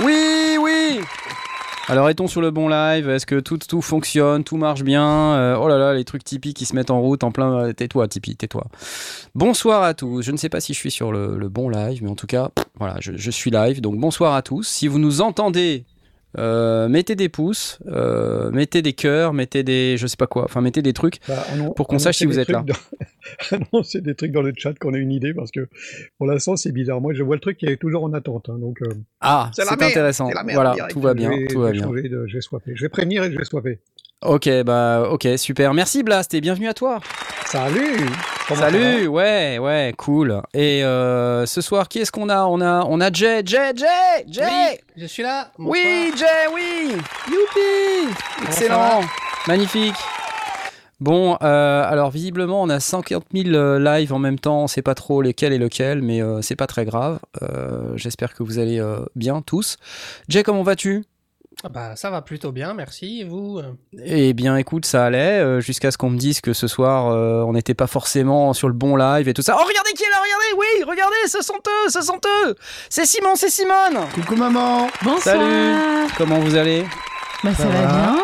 Oui, oui alors est-on sur le bon live? Est-ce que tout, tout fonctionne? Tout marche bien? Euh, Oh là là, les trucs Tipeee qui se mettent en route en plein... Euh, tais-toi Tipeee, tais-toi. Bonsoir à tous. Je ne sais pas si je suis sur le, bon live, mais en tout cas, voilà, je, je, suis live. Donc bonsoir à tous. Si vous nous entendez euh, mettez des pouces, euh, mettez des cœurs, mettez des, je sais pas quoi, enfin mettez des trucs bah, pour qu'on sache si vous êtes là. non, c'est des trucs dans le chat qu'on a une idée parce que pour l'instant c'est bizarre. Moi je vois le truc qui est toujours en attente, hein, donc. Euh, ah, c'est intéressant. voilà, tout va bien, tout va bien. je vais swapper. Je vais prévenir et je vais swapper. Ok, bah ok, super. Merci Blast et bienvenue à toi. Salut. Salut, ouais, ouais, cool. Et euh, ce soir, qui est-ce qu'on a? On a, on a Jay, Jay, Jay, Jay. Oui, je suis là. Oui, Jay, oui. Youpi. Excellent, magnifique. Bon, euh, alors visiblement, on a 140 000 euh, lives en même temps. On sait pas trop lesquels et lequel, mais c'est pas très grave. J'espère que vous allez bien tous. Jay, comment vas-tu? Bah, ça va plutôt bien, merci. Et vous Eh bien, écoute, ça allait, euh, jusqu'à ce qu'on me dise que ce soir, euh, on n'était pas forcément sur le bon live et tout ça. Oh, regardez qui est là, regardez, oui, regardez, ce sont eux, ce sont eux C'est Simon, c'est Simone Coucou maman Bonsoir Salut Comment vous allez? Bah, ça, va, bien. De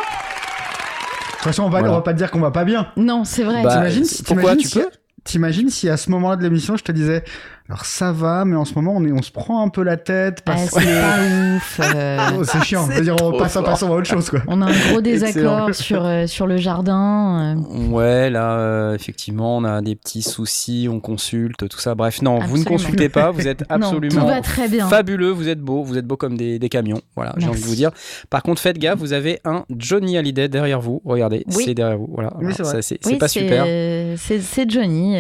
toute façon, on va, va pas te dire qu'on va pas bien. Non, c'est vrai. Bah, pourquoi tu peux? T'imagines si à ce moment-là de l'émission, je te disais alors ça va, mais en ce moment on, est, on se prend un peu la tête parce ah, que c'est pas ouf. Euh. Oh, c'est chiant. C'est-à-dire on passe, passe à autre chose quoi. On a un gros désaccord sur euh, sur le jardin. Euh. Ouais, là effectivement on a des petits soucis, on consulte tout ça. Bref, non, vous ne consultez pas, vous êtes absolument tout va très bien. fabuleux, vous êtes beau, vous êtes beau comme des, des camions. Voilà, j'ai envie de vous dire. Par contre, faites gaffe, vous avez un Johnny Hallyday derrière vous. Regardez, c'est derrière vous. Voilà, c'est pas super. C'est Johnny.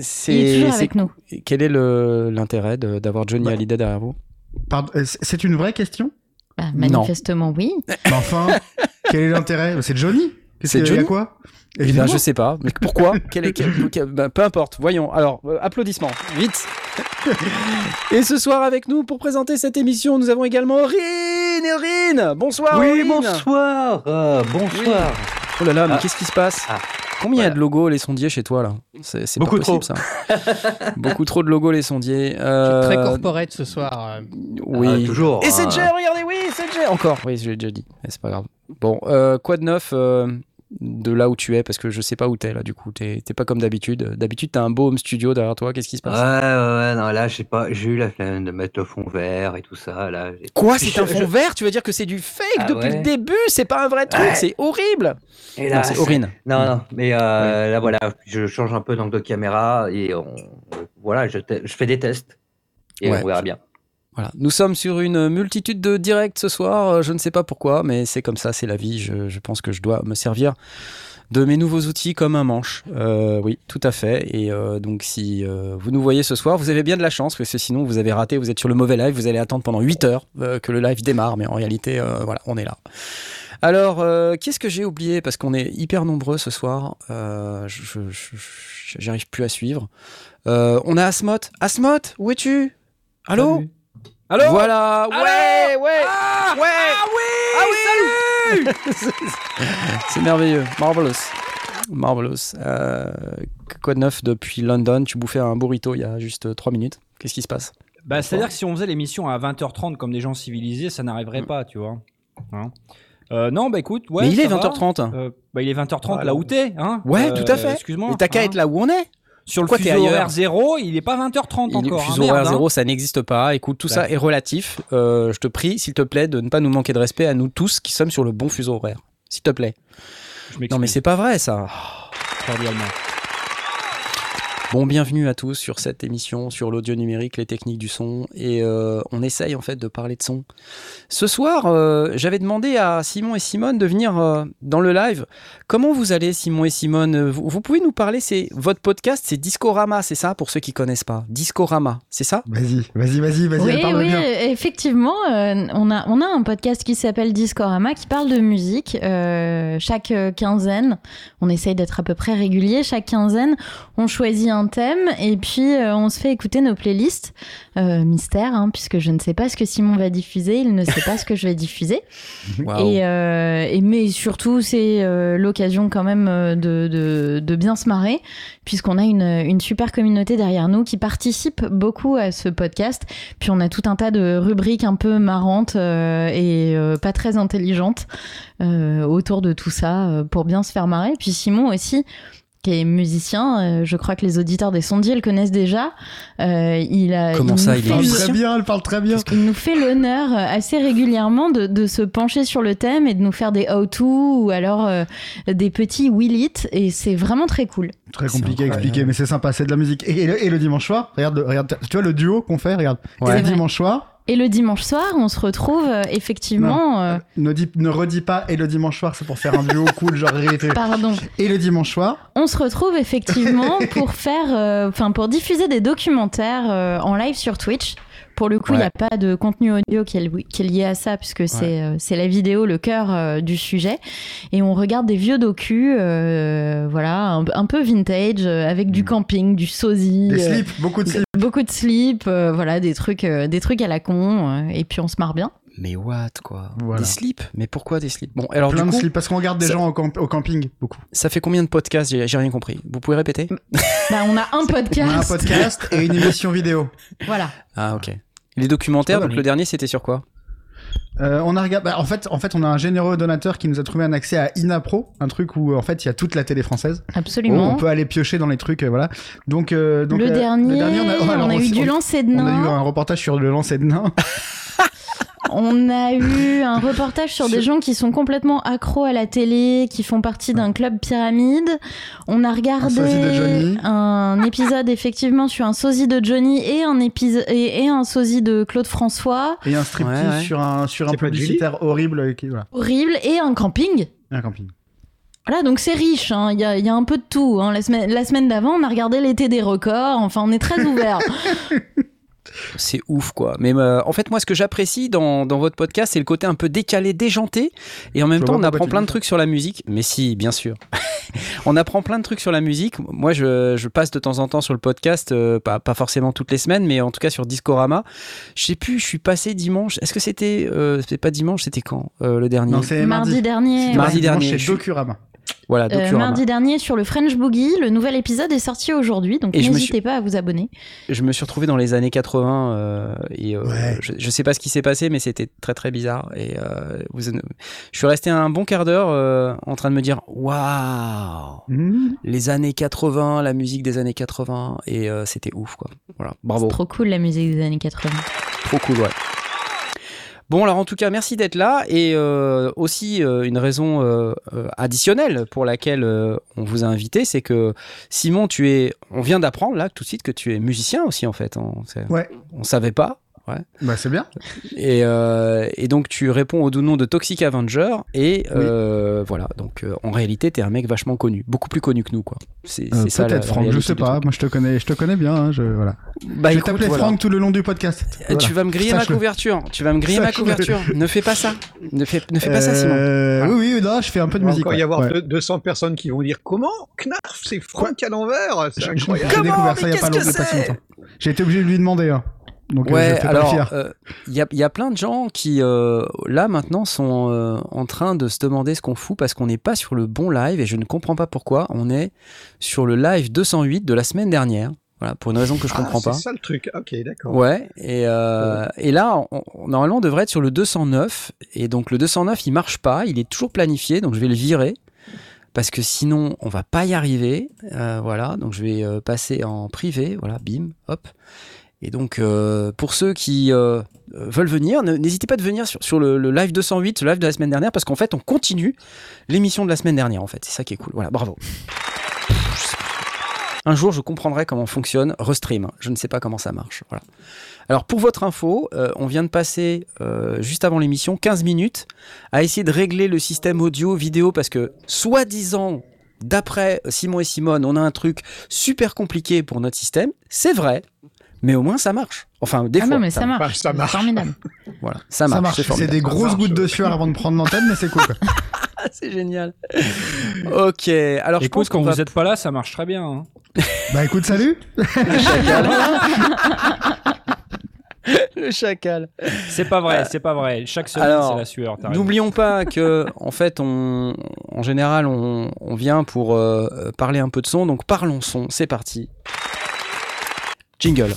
c'est toujours avec nous. Quel est l'intérêt d'avoir Johnny bah, Hallyday derrière vous? Euh, C'est une vraie question? Bah, Manifestement, oui. Mais enfin, quel est l'intérêt? C'est Johnny? C'est Johnny? quoi? Eh ben, je sais pas. Mais pourquoi? Quel est, bah, Peu importe. Voyons. Alors, euh, applaudissements. Vite. Et ce soir avec nous pour présenter cette émission, nous avons également Aurine. Aurine Bonsoir. Oui, bonsoir. Euh, bonsoir. Oh là là, mais ah. qu'est-ce qui se passe? Ah. Combien il y a de logos les sondiers chez toi là C'est beaucoup trop ça. beaucoup trop de logos les sondiers. Euh... Très corporate ce soir. Oui, ah, toujours. Et c'est hein. Jay, regardez, oui, c'est Jay. Encore, oui, je l'ai déjà dit. C'est pas grave. Bon, euh, quoi de neuf euh, de là où tu es parce que je sais pas où t'es là du coup. T'es pas comme d'habitude. D'habitude t'as un beau home studio derrière toi. Qu'est-ce qui se passe? Ouais ouais non là j'ai pas j'ai eu la flemme de mettre le fond vert et tout ça. Là quoi? C'est un fond vert? Tu veux dire que c'est du fake ah depuis le début? C'est pas un vrai truc c'est horrible. Et là c'est horrible non non mais euh, là voilà je change un peu d'angle de caméra et on, voilà je, je fais des tests et on verra bien nous sommes sur une multitude de directs ce soir. Euh, je ne sais pas pourquoi, mais c'est comme ça, c'est la vie. Je, pense que je dois me servir de mes nouveaux outils comme un manche. Euh, oui, tout à fait. Et euh, donc, si vous nous voyez ce soir, vous avez bien de la chance, parce que sinon, vous avez raté, vous êtes sur le mauvais live, vous allez attendre pendant 8 heures que le live démarre. Mais en réalité, voilà, on est là. Alors, qu'est-ce que j'ai oublié? Parce qu'on est hyper nombreux ce soir. J'arrive plus à suivre. on a Asmot. Asmot, où es-tu? Allô? Allô Voilà, ouais, ouais, ah, ouais. Ah oui, ah oui C'est merveilleux, marvelous. Marvelous. Euh, quoi de neuf depuis London? Tu bouffais un burrito il y a juste 3 minutes. Qu'est-ce qui se passe? Bah, C'est-à-dire que si on faisait l'émission à 20h30 comme des gens civilisés, ça n'arriverait pas, tu vois. Hein? Euh, non, bah écoute, ouais. Mais il est 20h30. Euh, bah il est 20h30 là où t'es, hein. Ouais, tout à fait. Excuse-moi. Et t'as qu'à hein. être là où on est? Sur le fuseau horaire 0, il n'est pas 20h30 encore. Le fuseau horaire 0, ça n'existe pas. Écoute, tout ça est relatif. Euh, je te prie, s'il te plaît, de ne pas nous manquer de respect à nous tous qui sommes sur le bon fuseau horaire. S'il te plaît. non, mais c'est pas vrai, ça. Bon, bienvenue à tous sur cette émission sur l'audio numérique, les techniques du son, et euh, on essaye en fait de parler de son. Ce soir, euh, j'avais demandé à Simon et Simone de venir euh, dans le live. Comment vous allez, Simon et Simone vous, pouvez nous parler C'est votre podcast, c'est Discorama, c'est ça pour ceux qui connaissent pas? Discorama, c'est ça? Vas-y, vas-y, vas-y, vas-y. Oui, oui, effectivement, on a on a un podcast qui s'appelle Discorama qui parle de musique chaque quinzaine. On essaye d'être à peu près régulier chaque quinzaine. On choisit un thème et puis euh, on se fait écouter nos playlists. Euh, mystère, hein, puisque je ne sais pas ce que Simon va diffuser, il ne sait pas ce que je vais diffuser. Et, euh, et, mais surtout, c'est l'occasion quand même de, de, bien se marrer, puisqu'on a une, une, super communauté derrière nous qui participe beaucoup à ce podcast. Puis on a tout un tas de rubriques un peu marrantes et pas très intelligentes autour de tout ça pour bien se faire marrer. Puis Simon aussi qui est musicien. Euh, je crois que les auditeurs des sondiers le connaissent déjà. Euh, il a, Comment ça, il parle très bien, elle parle très bien. Il nous fait l'honneur euh, assez régulièrement de, de, se pencher sur le thème et de nous faire des how-to ou alors des petits will it et c'est vraiment très cool. Très compliqué à expliquer, mais c'est sympa, c'est de la musique. Et, et, le, dimanche soir, regarde, regarde, tu vois le duo qu'on fait, regarde. Et le dimanche soir, et le dimanche soir, on se retrouve euh, effectivement. Euh, ne, dis, ne redis pas et le dimanche soir, c'est pour faire un duo cool, genre réalité. Pardon. Et le dimanche soir. On se retrouve effectivement pour faire, euh, enfin pour diffuser des documentaires en live sur Twitch. Pour le coup, il n'y a pas de contenu audio qui est, qui est lié à ça, puisque c'est euh, c'est la vidéo, le cœur euh, du sujet. Et on regarde des vieux docus, euh, voilà, un, peu vintage, avec du mm. camping, du sosie. Des slips, beaucoup de slips. Beaucoup de slips, voilà, des trucs, des trucs à la con. et puis on se marre bien. Mais what quoi? Des slips? Mais pourquoi des slips? Bon, alors Plein du coup, de slips parce qu'on regarde des gens au, camping beaucoup. Ça fait combien de podcasts? J'ai rien compris. Vous pouvez répéter? Bah, on a un podcast. On a un podcast et une émission vidéo. Voilà. Ah ok. Les documentaires, donc le dernier, c'était sur quoi euh, on a regardé. Bah, en fait, en fait, on a un généreux donateur qui nous a trouvé un accès à Inapro, un truc où en fait il y a toute la télé française. Absolument. on peut aller piocher dans les trucs, euh, voilà. Donc, euh, donc le, dernier, on a, eu du lancer de nains. On a eu un reportage sur le lancer de nains. On a eu un reportage sur des gens qui sont complètement accros à la télé, qui font partie d'un club pyramide. On a regardé un, épisode effectivement sur un sosie de Johnny et un épisode et, un sosie de Claude François. Et un striptease sur un sur un publicitaire horrible. Horrible et un camping. un camping. Voilà, donc c'est riche, hein. il y, a, un peu de tout. Hein. La semaine, la semaine d'avant, on a regardé l'été des records, enfin on est très ouvert. c'est ouf quoi. Mais euh, en fait moi ce que j'apprécie dans, dans, votre podcast c'est le côté un peu décalé, déjanté et en même temps on apprend plein de trucs sur la musique. Mais si bien sûr. on apprend plein de trucs sur la musique. Moi je, je passe de temps en temps sur le podcast, euh, pas, pas, forcément toutes les semaines mais en tout cas sur Discorama. Je sais plus, je suis passé dimanche. Est-ce que c'était euh, c'était pas dimanche, c'était quand le dernier? Non, c'est mardi. dernier. Mardi dernier. Chez Docurama. Voilà, euh, mardi dernier sur le French Boogie, le nouvel épisode est sorti aujourd'hui, donc n'hésitez pas à vous abonner. Je me suis retrouvé dans les années 80 euh, et euh, je, je, sais pas ce qui s'est passé, mais c'était très très bizarre. Et vous, je suis resté un bon quart d'heure en train de me dire waouh, mmh. les années 80, la musique des années 80, et c'était ouf quoi. Voilà, bravo. Trop cool la musique des années 80. Trop cool, ouais. Bon, alors en tout cas, merci d'être là. Et euh, aussi, euh, une raison euh, additionnelle pour laquelle on vous a invité, c'est que Simon, tu es. On vient d'apprendre là tout de suite que tu es musicien aussi, en fait. On, ouais. On savait pas. Bah, c'est bien. Et, euh, et, donc, tu réponds au doux nom de Toxic Avenger. Et euh, voilà, donc euh, en réalité, t'es un mec vachement connu, beaucoup plus connu que nous, quoi. C'est ça. Peut-être, Franck, je sais pas. Moi, je te connais, je te connais bien. Hein, je, voilà. Bah, je vais t'appeler Franck tout le long du podcast. Tu vas me griller ma couverture. Tu vas me griller ma couverture. ne fais pas ça. Ne fais, ne fais pas ça, Simon. Oui, oui, non, je fais un peu de musique. Il va y avoir 200 personnes qui vont dire Comment? Knarf, c'est Franck à l'envers C'est incroyable. J'ai découvert ça il y a pas longtemps. J'ai été obligé de lui demander. Hein. Donc, euh, ouais, alors il euh, y, a, y, a, plein de gens qui euh, là maintenant sont en train de se demander ce qu'on fout parce qu'on n'est pas sur le bon live et je ne comprends pas pourquoi. On est sur le live 208 de la semaine dernière. Voilà, pour une raison que je ah, comprends pas. C'est ça le truc. Ok, d'accord. Ouais. Et, et là, normalement, on devrait être sur le 209 et donc le 209 il marche pas. Il est toujours planifié, donc je vais le virer parce que sinon on va pas y arriver. voilà, donc je vais passer en privé. Voilà, bim, hop. Et donc, euh, pour ceux qui euh, veulent venir, n'hésitez pas de venir sur, le, live 208, le live de la semaine dernière, parce qu'en fait, on continue l'émission de la semaine dernière, en fait. C'est ça qui est cool. Voilà, bravo. Un jour, je comprendrai comment fonctionne Restream. Je ne sais pas comment ça marche. Voilà. Alors, pour votre info, euh, on vient de passer, juste avant l'émission, 15 minutes à essayer de régler le système audio-vidéo parce que, soi-disant, d'après Simon et Simone, on a un truc super compliqué pour notre système. C'est vrai, mais au moins ça marche. Enfin, des ah fois. non, mais ça, marche. Ça marche. Formidable. Voilà, ça marche. Ça marche. C'est des grosses marche. gouttes de sueur avant de prendre l'antenne, mais c'est cool. quoi. c'est génial. ok, alors je Écoute, pense quand qu'on vous va... êtes pas là, ça marche très bien. hein. bah écoute, salut. le chacal. C'est pas vrai, c'est pas vrai. Chaque semaine, Alors, c'est la sueur. N'oublions pas que, en fait, on, en général, on, on vient pour euh, parler un peu de son. Donc, parlons son. C'est parti. Jingle.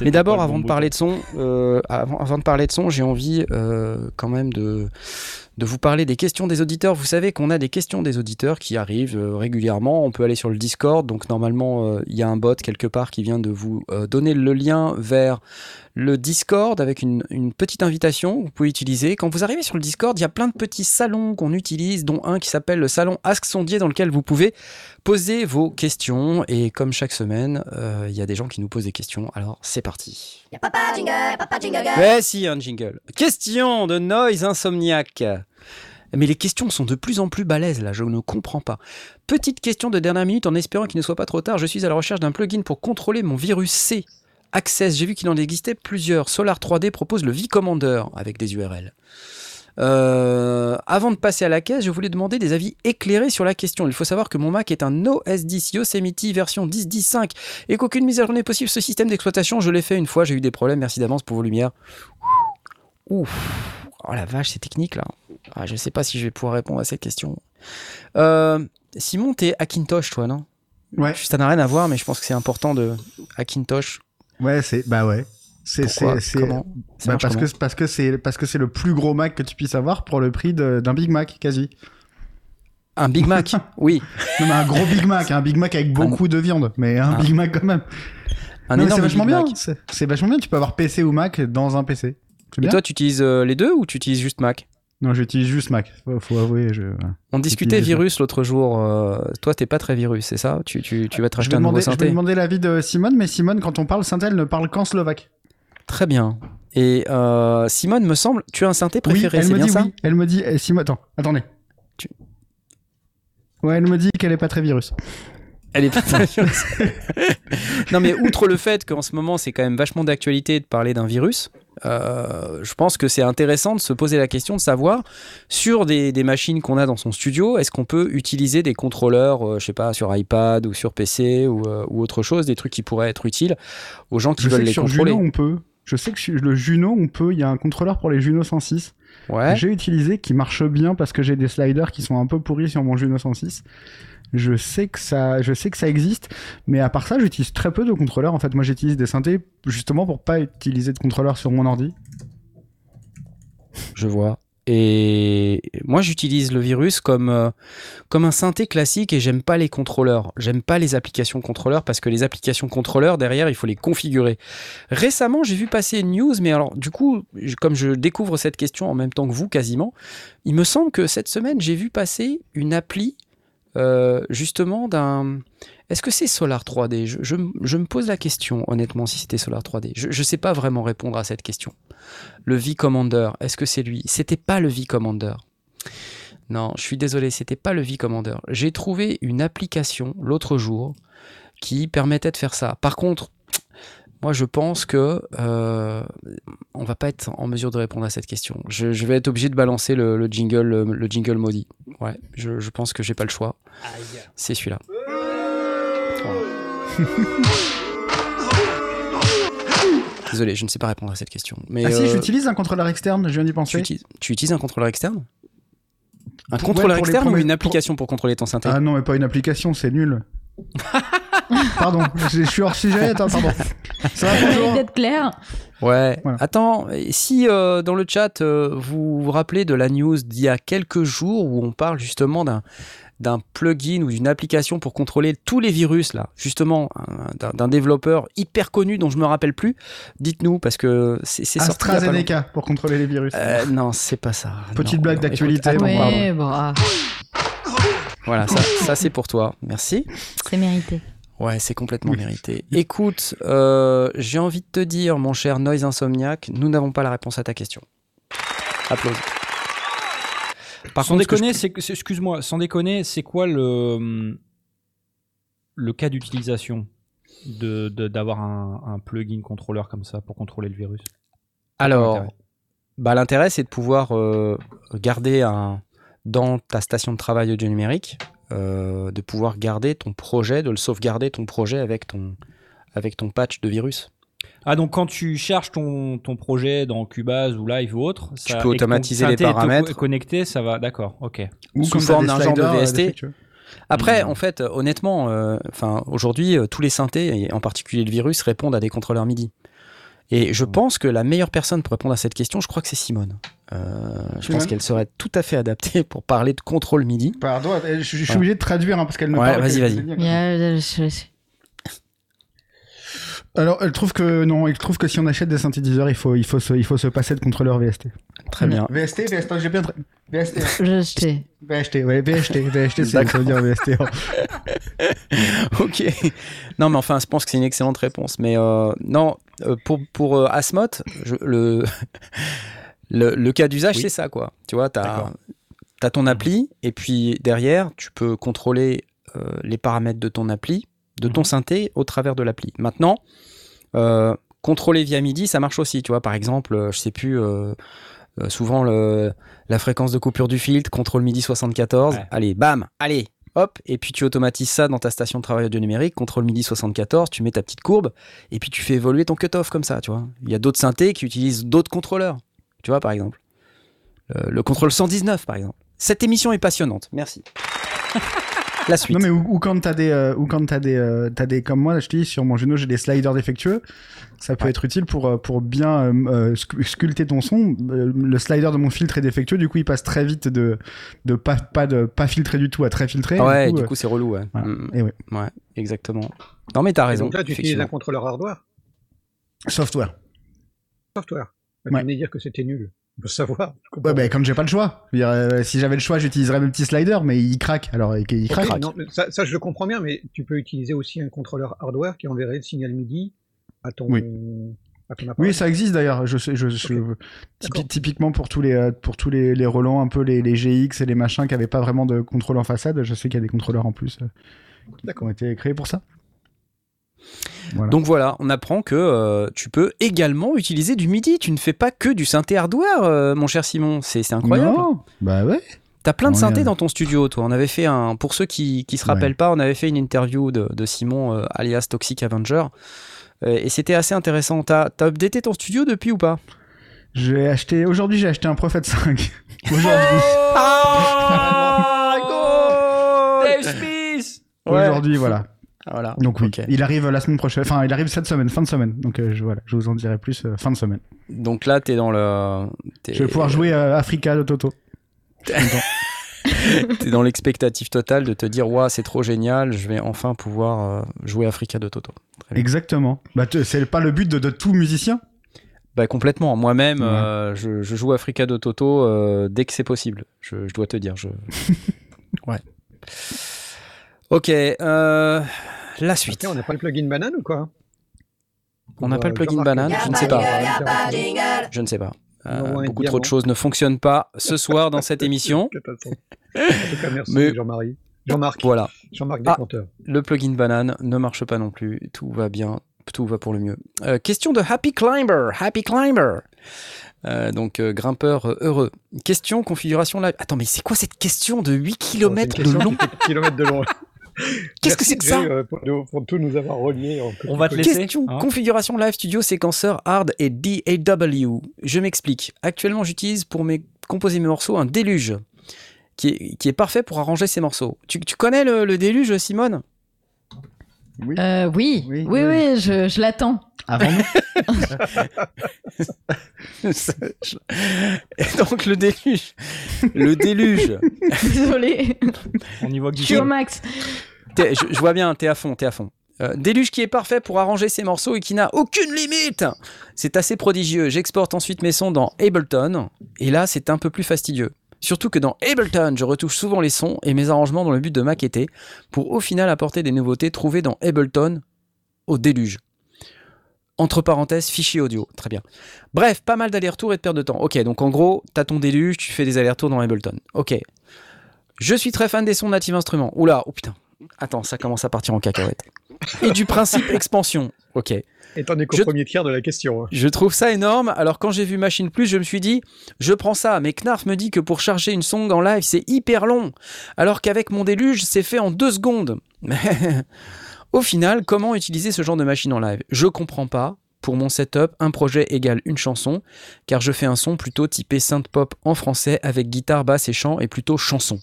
Mais d'abord, avant de parler de son, euh, avant, avant de parler de son, j'ai envie euh, quand même de, de vous parler des questions des auditeurs. Vous savez qu'on a des questions des auditeurs qui arrivent euh, régulièrement. On peut aller sur le Discord, donc normalement euh, il y a un bot quelque part qui vient de vous euh, donner le lien vers le Discord avec une, une petite invitation que vous pouvez utiliser. Quand vous arrivez sur le Discord, il y a plein de petits salons qu'on utilise, dont un qui s'appelle le salon Ask Sondier, dans lequel vous pouvez poser vos questions. Et comme chaque semaine, euh, il y a des gens qui nous posent des questions. Alors c'est parti. Mais si, un jingle. Question de Noise Insomniac. Mais les questions sont de plus en plus balèzes là, je ne comprends pas. Petite question de dernière minute en espérant qu'il ne soit pas trop tard. Je suis à la recherche d'un plugin pour contrôler mon virus C. Access, j'ai vu qu'il en existait plusieurs. Solar 3D propose le vCommander avec des URL. Euh, avant de passer à la caisse, je voulais demander des avis éclairés sur la question. Il faut savoir que mon Mac est un OS 10 Yosemite version 10.10.5 et qu'aucune mise à jour n'est possible. Ce système d'exploitation, je l'ai fait une fois, j'ai eu des problèmes. Merci d'avance pour vos lumières. Ouf, oh la vache, c'est technique là. Ah, je sais pas si je vais pouvoir répondre à cette question. Euh, Simon, t'es Hackintosh, toi, non? Ouais. Ça n'a rien à voir, mais je pense que c'est important de Hackintosh. Ouais, c'est bah ouais. C'est c'est c'est bah, parce que parce que c'est parce que c'est le plus gros Mac que tu puisses avoir pour le prix d'un Big Mac quasi. Un Big Mac, oui. Non mais un gros Big Mac, un Big Mac avec beaucoup de viande, mais un Un- Big Mac quand même. Un Non, mais c'est énorme vachement Big bien. Mac. C'est vachement bien. Tu peux avoir PC ou Mac dans un PC. Et bien. toi, tu utilises euh, les deux ou tu utilises juste Mac? Non, j'utilise juste Mac. Faut, faut avouer. Je... On discutait J'utilise- virus l'autre jour. euh, toi, t'es pas très virus, c'est ça tu, tu, tu vas te racheter un nouveau demander, je vais synthé demander l'avis de Simone, mais Simone, quand on parle synthé, elle ne parle qu'en slovaque. Très bien. Et euh, Simone, me semble, tu as un synthé préféré, oui, elle c'est me bien dit ça oui. Elle me dit, eh, Simone, attends, attendez. Tu- Ouais, elle me dit qu'elle est pas très virus. Elle est pas très virus. non, mais outre le fait qu'en ce moment, c'est quand même vachement d'actualité de parler d'un virus, euh, je pense que c'est intéressant de se poser la question de savoir sur des, des machines qu'on a dans son studio, est-ce qu'on peut utiliser des contrôleurs, euh, je sais pas, sur iPad ou sur PC ou, euh, ou autre chose, des trucs qui pourraient être utiles aux gens qui Je sais veulent que les sur contrôler? Juno, on peut. Je sais que sur le Juno, on peut. Il y a un contrôleur pour les Juno 106 Ouais. que j'ai utilisé qui marche bien parce que j'ai des sliders qui sont un peu pourris sur mon Juno 106. Je sais que ça, je sais que ça existe, mais à part ça, j'utilise très peu de contrôleurs. En fait, moi, j'utilise des synthés justement pour pas utiliser de contrôleur sur mon ordi. Je vois. Et moi, j'utilise le virus comme, euh, comme un synthé classique et j'aime pas les contrôleurs. J'aime pas les applications contrôleurs parce que les applications contrôleurs, derrière, il faut les configurer. Récemment, j'ai vu passer une news, mais alors, du coup, comme je découvre cette question en même temps que vous, quasiment, il me semble que cette semaine, j'ai vu passer une appli, euh, justement, d'un. Est-ce que c'est Solar 3D je, je- me pose la question, honnêtement, si c'était Solar 3D. Je ne sais pas vraiment répondre à cette question. Le V-Commander, est-ce que c'est lui? C'était pas le V-Commander. Non, je suis désolé, c'était pas le V-Commander. J'ai trouvé une application l'autre jour qui permettait de faire ça. Par contre, moi je pense que euh, on va pas être en mesure de répondre à cette question. Je, je vais être obligé de balancer le, le jingle, le, le jingle maudit. Ouais, je, je pense que j'ai pas le choix. C'est celui-là. Voilà. Désolé, je ne sais pas répondre à cette question. Mais ah si, euh, j'utilise un contrôleur externe. Je viens d'y tu, penser. utilises, tu utilises un contrôleur externe? Un Pour- contrôleur ouais, pour externe ou une application pour contrôler ton synthé? Ah non, mais pas une application, c'est nul. pardon, je je suis hors sujet. Attends, pardon. Ça va Fallait bonjour. être clair. Ouais. Voilà. Attends, si euh, dans le chat euh, vous vous rappelez de la news d'il y a quelques jours où on parle justement d'un d'un plugin ou d'une application pour contrôler tous les virus là, justement un- d'un développeur hyper connu dont je me rappelle plus. Dites-nous parce que c'est sorti. AstraZeneca pour contrôler les virus. Euh, non, c'est pas ça. Petite Non, blague d'actualité. Ouais, bah. Voilà, ça, ça c'est pour toi. Merci. C'est mérité. Ouais, c'est complètement mérité. Écoute, euh, j'ai envie de te dire, mon cher Noise Insomniac, nous n'avons pas la réponse à ta question. Applause. Par sans déconner, c'est excuse-moi, sans déconner, c'est quoi le le cas d'utilisation de d'avoir un, un, plugin contrôleur comme ça pour contrôler le virus? Alors, bah, l'intérêt c'est de pouvoir euh, garder un dans ta station de travail audio numérique, de pouvoir garder ton projet, de le sauvegarder ton projet avec ton avec ton patch de virus. Ah donc quand tu cherches ton, ton projet dans Cubase ou Live ou autre, tu peux automatiser les paramètres. Connecter, ça va, d'accord, ok. Ou sous forme d'un genre de VST. Après, en fait, honnêtement, euh, enfin aujourd'hui, euh, tous les synthés, et en particulier le virus, répondent à des contrôleurs MIDI. Et je pense que la meilleure personne pour répondre à cette question, je crois que c'est Simone. Euh, je pense qu'elle serait tout à fait adaptée pour parler de contrôle MIDI. Pardon, je, suis obligé de traduire hein, parce qu'elle me ouais, Vas-y, vas-y. Alors, elle trouve que non, elle trouve que si on achète des synthétiseurs, il faut, il faut, se, il faut se passer de contrôleur VST. Très bien. VST, VST, j'ai bien. VST. VST. VST, ouais, VST, VST, ça veut dire VST. ok. Non, mais enfin, je pense que c'est une excellente réponse. Mais euh, non, euh, pour, pour euh, Asmot, le, le, le, cas d'usage, c'est ça, quoi. Tu vois, tu as, as, ton appli, et puis derrière, tu peux contrôler les paramètres de ton appli de ton mhm. synthé au travers de l'appli. Maintenant, euh, contrôler via MIDI, ça marche aussi. Tu vois, par exemple, euh, je sais plus, euh, souvent le, la fréquence de coupure du filtre, contrôle MIDI 74. Allez, bam, allez, hop, et puis tu automatises ça dans ta station de travail audio numérique, contrôle MIDI 74, tu mets ta petite courbe, et puis tu fais évoluer ton cutoff comme ça, tu vois. Il y a d'autres synthés qui utilisent d'autres contrôleurs, tu vois, par exemple. le contrôle 119, par exemple. Cette émission est passionnante, merci. la suite. Non mais ou, quand t'as des euh, ou quand t'as des euh, t'as des comme moi je te dis sur mon genou j'ai des sliders défectueux. Ça peut être utile pour euh, pour bien sculpter ton son. Le slider de mon filtre est défectueux. Du coup il passe très vite de de pas pas de pas filtré du tout à très filtré ouais du coup, c'est relou ouais. mm. et ouais. Ouais exactement. Non mais t'as raison donc là tu utilises un contrôleur hardware? Software. Software tu ouais. dire que c'était nul on peut savoir. Ouais, bah, comme j'ai pas le choix. Euh, si j'avais le choix, j'utiliserais mes petits sliders, mais il craque. Alors, il, craque. non, ça, ça, je le comprends bien, mais tu peux utiliser aussi un contrôleur hardware qui enverrait le signal MIDI à ton. Oui. oui, ça existe d'ailleurs. Je sais, je, typiquement pour tous les euh, pour tous les, les relents, un peu les, les, GX et les machins qui avaient pas vraiment de contrôle en façade. Je sais qu'il y a des contrôleurs en plus euh, qui ont été créés pour ça. Donc voilà, on apprend que euh, tu peux également utiliser du MIDI. Tu ne fais pas que du synthé hardware, euh, mon cher Simon. C'est incroyable. bah ouais. T'as plein de synthés dans ton studio, toi. On avait fait un, pour ceux qui qui se rappellent pas, on avait fait une interview de, Simon euh, alias Toxic Avenger, et c'était assez intéressant. T'as as updaté ton studio depuis ou pas? J'ai acheté aujourd'hui, j'ai acheté un Prophet 5. aujourd'hui. Oh, Aujourd'hui, voilà. Voilà. Donc oui, il arrive la semaine prochaine. Enfin, il arrive cette semaine, fin de semaine. Donc euh, je, voilà, je vous en dirai plus euh, fin de semaine. Donc là, t'es dans le. Je vais pouvoir jouer à Africa de Toto. t'es dans l'expectative totale de te dire, waouh, c'est trop génial, je vais enfin pouvoir euh, jouer Africa de Toto. Exactement. Bah, c'est pas le but de, tout musicien? Bah complètement. Moi-même, je, joue Africa de Toto dès que c'est possible. Je, je, dois te dire. Je... ouais. Ok, euh, la suite. on n'a pas le plugin banane ou quoi On n'a pas le plugin banane Je ne sais pas. Je ne sais pas. beaucoup trop de choses ne fonctionnent pas ce soir dans cette émission. en tout cas, merci Jean-Marie. Jean-Marc. Voilà. Jean-Marc ah, Le plugin banane ne marche pas non plus. Tout va bien. Tout va pour le mieux. Euh, question de Happy Climber. Happy Climber. Euh, donc grimpeur heureux. Question configuration live. Attends, mais c'est quoi cette question de 8 km de long km de long. Qu'est-ce que c'est que ça euh, pour, tout nous avoir reliés. On va te laisser. Question hein. configuration live studio séquenceur hard et DAW. Je m'explique. Actuellement, j'utilise pour mes composer mes morceaux un déluge qui est, qui est parfait pour arranger ces morceaux. Tu, tu connais le, le, déluge, Simone? Oui. Euh, oui. oui. oui, oui, je, je l'attends. Avant donc le déluge, le déluge. Désolé. On y voit que Je suis au max. Je, je, vois bien, t'es à fond, t'es à fond. Euh, déluge qui est parfait pour arranger ses morceaux et qui n'a aucune limite. C'est assez prodigieux. J'exporte ensuite mes sons dans Ableton et là c'est un peu plus fastidieux. Surtout que dans Ableton, je retouche souvent les sons et mes arrangements dans le but de maqueter pour au final apporter des nouveautés trouvées dans Ableton au déluge. Entre parenthèses, fichier audio. Très bien. Bref, pas mal d'allers-retours et de perte de temps. Ok, donc en gros, t'as ton déluge, tu fais des allers-retours dans Ableton. Ok. Je suis très fan des sons natifs instruments. Oula, oh putain. Attends, ça commence à partir en cacahuète. Et du principe expansion. Ok. Étant donné qu'au je... premier tiers de la question. Hein. Je trouve ça énorme. Alors quand j'ai vu Machine Plus, je me suis dit, je prends ça. Mais Knarf me dit que pour charger une song en live, c'est hyper long. Alors qu'avec mon déluge, c'est fait en deux secondes. Au final, comment utiliser ce genre de machine en live? Je comprends pas. Pour mon setup, un projet égale une chanson, car je fais un son plutôt typé synth pop en français avec guitare, basse et chant et plutôt chanson.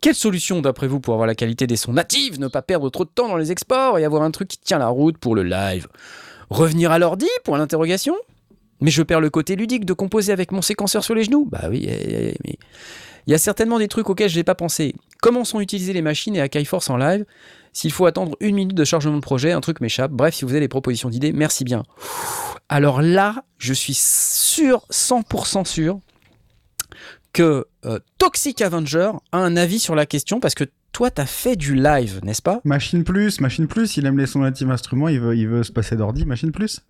Quelle solution d'après vous pour avoir la qualité des sons natifs, ne pas perdre trop de temps dans les exports et avoir un truc qui tient la route pour le live? Revenir à l'ordi pour l'interrogation Mais je perds le côté ludique de composer avec mon séquenceur sur les genoux Bah oui, eh, eh, eh, mais il y a certainement des trucs auxquels je n'ai pas pensé. Comment sont utilisées les machines et à Force en live? S'il faut attendre une minute de chargement de projet, un truc m'échappe. Bref, si vous avez des propositions d'idées, merci bien. Alors là, je suis sûr, 100% sûr, que euh, Toxic Avenger a un avis sur la question parce que toi, t'as fait du live, n'est-ce pas? Machine Plus, Machine Plus, il aime les sons natifs instruments, il veut, il veut se passer d'ordi, Machine Plus?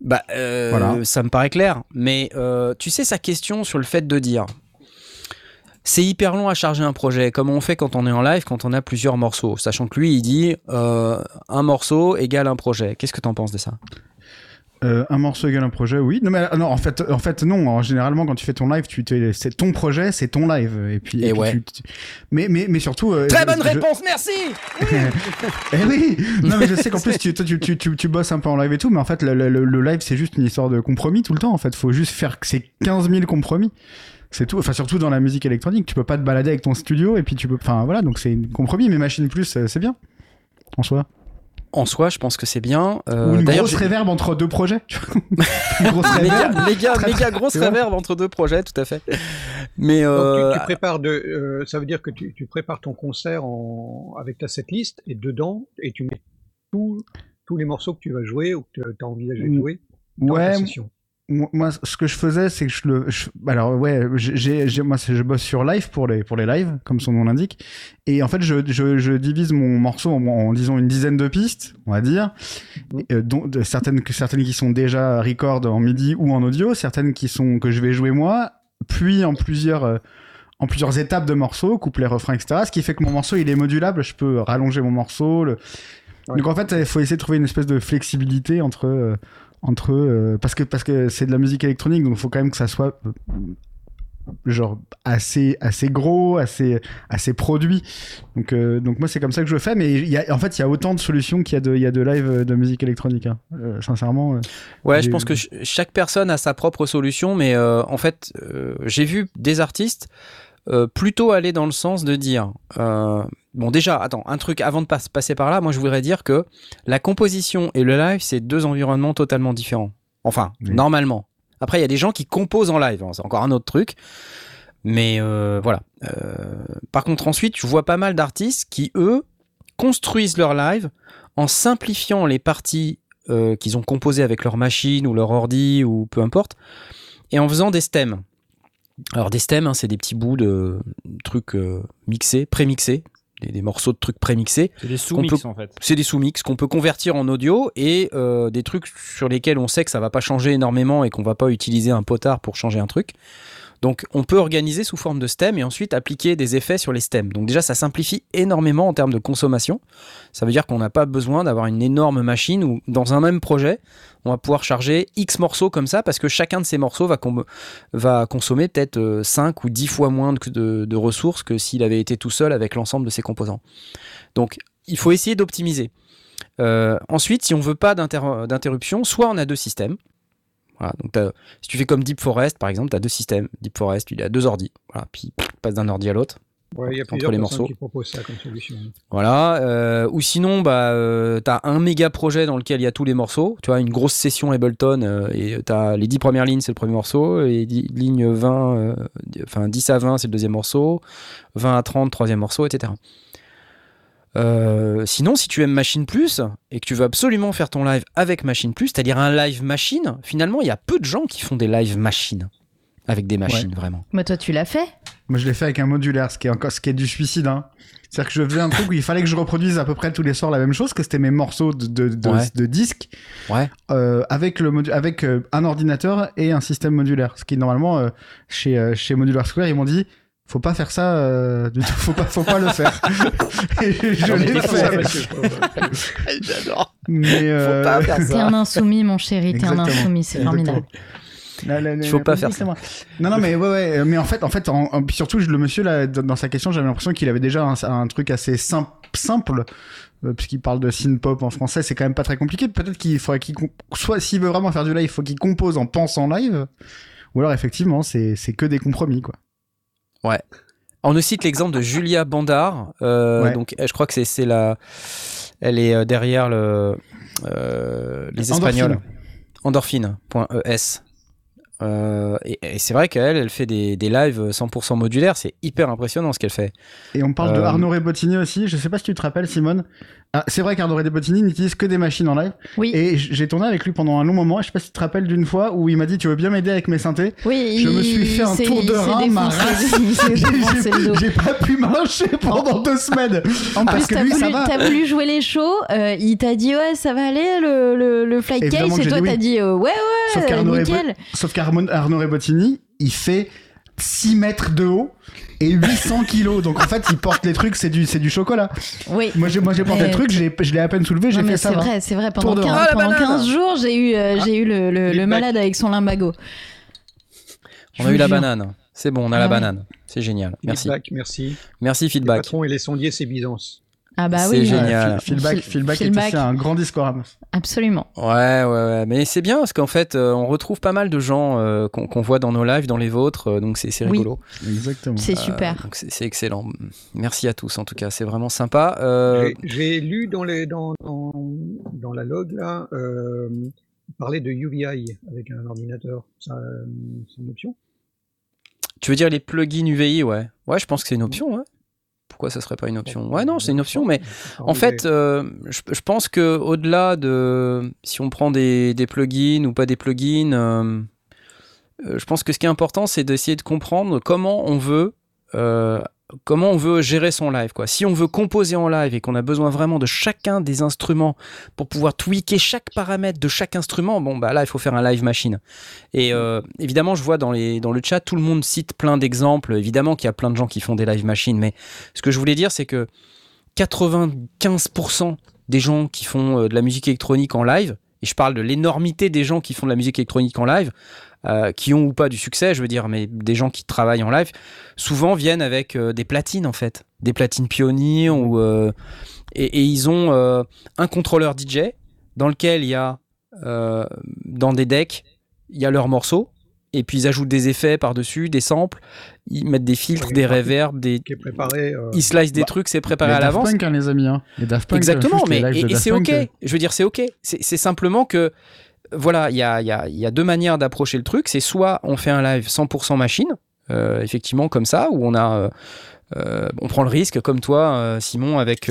Bah, euh, ça me paraît clair. Mais euh, tu sais, sa question sur le fait de dire c'est hyper long à charger un projet, comme on fait quand on est en live, quand on a plusieurs morceaux. Sachant que lui, il dit un morceau égale un projet. Qu'est-ce que t'en penses de ça? Euh, un morceau égale un projet, oui. Non, mais euh, non, en fait, en fait, non. généralement, quand tu fais ton live, tu c'est ton projet, c'est ton live. Et puis, et, ouais. mais, mais, mais surtout. Euh, Très bonne réponse, merci. eh oui. Non, mais je sais qu'en plus, tu, tu, tu, tu, tu bosses un peu en live et tout, mais en fait, le, le, le live, c'est juste une histoire de compromis tout le temps. En fait, faut juste faire que c'est 15 000 compromis. C'est tout. Enfin, surtout dans la musique électronique, tu peux pas te balader avec ton studio et puis tu peux. Enfin, voilà, donc c'est un compromis. Mais Machine Plus, c'est bien en soi en soi, je pense que c'est bien. Euh, Ou une grosse réverb entre deux projets. une grosse méga, méga, grosse réverb entre deux projets, tout à fait. Mais euh... tu, prépares de, euh, ça veut dire que tu, tu, prépares ton concert en, avec ta setlist et dedans et tu mets tous tous les morceaux que tu vas jouer ou que tu as envisagé de jouer dans ouais, ta session moi, ce que je faisais, c'est que je le, alors ouais, j'ai, moi, je bosse sur live pour les, pour les lives, comme son nom l'indique. Et en fait, je, je, je divise mon morceau en, en, disons une dizaine de pistes, on va dire, euh, dont de, certaines, certaines qui sont déjà record en MIDI ou en audio, certaines qui sont que je vais jouer moi, puis en plusieurs, euh, en plusieurs étapes de morceaux, couplet, refrain, etc. Ce qui fait que mon morceau, il est modulable. Je peux rallonger mon morceau. Le... Donc en fait, il faut essayer de trouver une espèce de flexibilité entre euh, entre euh, parce que parce que c'est de la musique électronique donc il faut quand même que ça soit euh, genre assez assez gros assez assez produit donc euh, donc moi c'est comme ça que je fais mais il y a, en fait il y a autant de solutions qu'il y a de il y a de live de musique électronique hein. sincèrement ouais je pense que chaque personne a sa propre solution mais en fait j'ai vu des artistes plutôt aller dans le sens de dire Bon, déjà, attends, un truc avant de passer par là, moi je voudrais dire que la composition et le live, c'est deux environnements totalement différents. Enfin, normalement. Après, il y a des gens qui composent en live, hein, c'est encore un autre truc. Mais euh, voilà. Euh, par contre, ensuite, je vois pas mal d'artistes qui, eux, construisent leur live en simplifiant les parties euh, qu'ils ont composées avec leur machine ou leur ordi ou peu importe, et en faisant des stems. Alors des stems, hein, c'est des petits bouts de trucs mixés, prémixés, des, morceaux de trucs prémixés. C'est des sous-mix en fait. C'est des sous-mix qu'on peut convertir en audio et euh, des trucs sur lesquels on sait que ça va pas changer énormément et qu'on va pas utiliser un potard pour changer un truc. Donc on peut organiser sous forme de stem et ensuite appliquer des effets sur les stems. Donc déjà ça simplifie énormément en termes de consommation. Ça veut dire qu'on n'a pas besoin d'avoir une énorme machine où dans un même projet on va pouvoir charger X morceaux comme ça parce que chacun de ces morceaux va, consommer peut-être 5 euh, ou 10 fois moins de, ressources que s'il avait été tout seul avec l'ensemble de ses composants. Donc il faut essayer d'optimiser. Euh, ensuite, si on veut pas d'interruption, soit on a deux systèmes. Voilà, donc si tu fais comme Deep Forest, par exemple, tu as deux systèmes. Deep Forest, il a deux ordis. Voilà, puis il passe d'un ordi à l'autre. Ouais, il y a entre les morceaux. qui proposent ça comme solution. Voilà. Euh, ou sinon, bah, euh, tu as un méga projet dans lequel il y a tous les morceaux. Tu vois, une grosse session Ableton euh, et tu as les 10 premières lignes, c'est le premier morceau. Et lignes 20, enfin 10 à 20, c'est le deuxième morceau. 20 à 30, troisième morceau, etc. Euh, sinon, si tu aimes Machine Plus et que tu veux absolument faire ton live avec Machine Plus, c'est-à-dire un live machine, finalement, il y a peu de gens qui font des live machines avec des machines, vraiment. Mais toi, tu l'as fait? Moi, je l'ai fait avec un modulaire, ce qui est encore, ce qui est du suicide. Hein. C'est-à-dire que je faisais un truc où il fallait que je reproduise à peu près tous les soirs la même chose, que c'était mes morceaux de, de, de, disques, ouais. euh, avec, le avec euh, un ordinateur et un système modulaire. Ce qui, normalement, euh, chez, chez Modular Square, ils m'ont dit faut pas faire ça du tout, faut pas, faut pas le faire. et je l'ai fait. J'adore. Mais faut pas faire ça. T'es un insoumis, mon chéri, t'es un insoumis, c'est formidable. Il faut pas faire ça. Non, non, mais ouais, ouais. Mais en fait, en fait, surtout, le monsieur là, dans sa question, j'avais l'impression qu'il avait déjà un, truc assez simple, simple euh, puisqu'il parle de synth-pop en français, c'est quand même pas très compliqué. Peut-être qu'il faudrait qu'il soit s'il veut vraiment faire du live, il faut qu'il compose en pensant live. Ou alors effectivement, c'est que des compromis quoi. Ouais. On nous cite l'exemple de Julia Bandar. Euh, donc, je crois que c'est la, elle est euh, derrière le les Espagnols. Endorphine.es. Euh, et, c'est vrai qu'elle, elle fait des, des lives 100% modulaires. C'est hyper impressionnant ce qu'elle fait. Et on parle de euh, Arnaud Rebottini aussi. Je sais pas si tu te rappelles, Simone. Ah, c'est vrai qu'Arnaud Rebottini n'utilise que des machines en live. Oui. Et j'ai tourné avec lui pendant un long moment. Je sais pas si tu te rappelles d'une fois où il m'a dit Tu veux bien m'aider avec mes synthés Oui. Je me suis fait un tour de rein, ma J'ai pas pu marcher pendant deux semaines. En plus, t'as voulu, as voulu jouer les shows. Euh, il t'a dit Ouais, ça va aller le, le, le flight case. Et toi, t'as dit Ouais, ouais, Sauf qu'Arnaud Arnaud Rebottini, il fait 6 mètres de haut et 800 kilos. Donc en fait, il porte les trucs, c'est du, c'est du chocolat. Oui. Moi, j'ai, moi, j'ai porté le truc, je l'ai à peine soulevé, j'ai fait ça. C'est vrai, c'est vrai. Pendant, 15, pendant 15, jours, j'ai eu, euh, j'ai eu le, le, malade avec son limbago. On a eu la banane. C'est bon, on a la banane. C'est génial. Merci. Feedback, merci. Merci, feedback. Le patron et les sondiers, c'est Byzance. Ah bah oui. C'est génial. feedback, feedback, est aussi un grand Discoram. Absolument. Ouais, ouais, ouais. Mais c'est bien parce qu'en fait, euh, on retrouve pas mal de gens euh, qu'on voit dans nos lives, dans les vôtres. Euh, donc c'est rigolo. Exactement. C'est super. c'est excellent. Merci à tous en tout cas. C'est vraiment sympa. J'ai lu dans, les, dans, dans, dans, la log là, parler de UVI avec un ordinateur. C'est une option Tu veux dire les plugins UVI, ouais. Ouais, je pense que c'est une option, ouais pourquoi ça serait pas une option? Ouais, non, c'est une option, mais en fait, euh, je, pense que au-delà de si on prend des, plugins ou pas des plugins, euh, euh, je pense que ce qui est important, c'est d'essayer de comprendre comment on veut comment on veut gérer son live. Quoi. Si on veut composer en live et qu'on a besoin vraiment de chacun des instruments pour pouvoir tweaker chaque paramètre de chaque instrument, bon bah là il faut faire un live machine. Et euh, évidemment, je vois dans, dans le chat, tout le monde cite plein d'exemples. Évidemment qu'il y a plein de gens qui font des live machines, mais ce que je voulais dire, c'est que 95% des gens qui font euh, de la musique électronique en live, et je parle de l'énormité des gens qui font de la musique électronique en live, euh, qui ont ou pas du succès, je veux dire, mais des gens qui travaillent en live, souvent viennent avec euh, des platines en fait, des platines pionniers ou euh, et, ils ont un contrôleur DJ dans lequel il y a dans des decks, il y a leurs morceaux et puis ils ajoutent des effets par-dessus, des samples, ils mettent des filtres, des reverbs, des. préparé, Ils slice des bah, trucs, c'est préparé à l'avance. Punk, hein, les amis. Hein. Les Daft Punk, Exactement, mais et, c'est ok. Je veux dire, c'est ok. C'est simplement que voilà, il y a, deux manières d'approcher le truc. C'est soit on fait un live 100% machine, euh, effectivement comme ça, où on a, euh, euh, on prend le risque comme toi, Simon, avec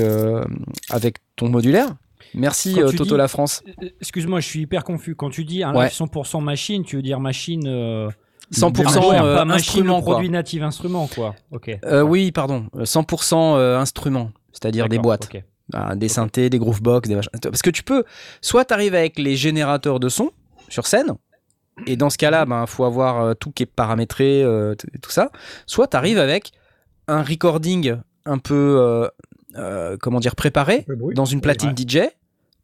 avec ton modulaire. Merci Toto la France. Excuse-moi, je suis hyper confus. Quand tu dis un live 100% machine, tu veux dire machine 100% pas machine produit native instrument quoi. Ok. oui, pardon, 100% instrument, c'est-à-dire des boîtes. Bah, des synthés, des groovebox, des Parce que tu peux, soit tu arrives avec les générateurs de son sur scène, et dans ce cas-là, il ben, faut avoir euh, tout qui est paramétré, euh, tout ça. Soit tu arrives avec un recording un peu, euh, comment dire, préparé, dans une platine DJ,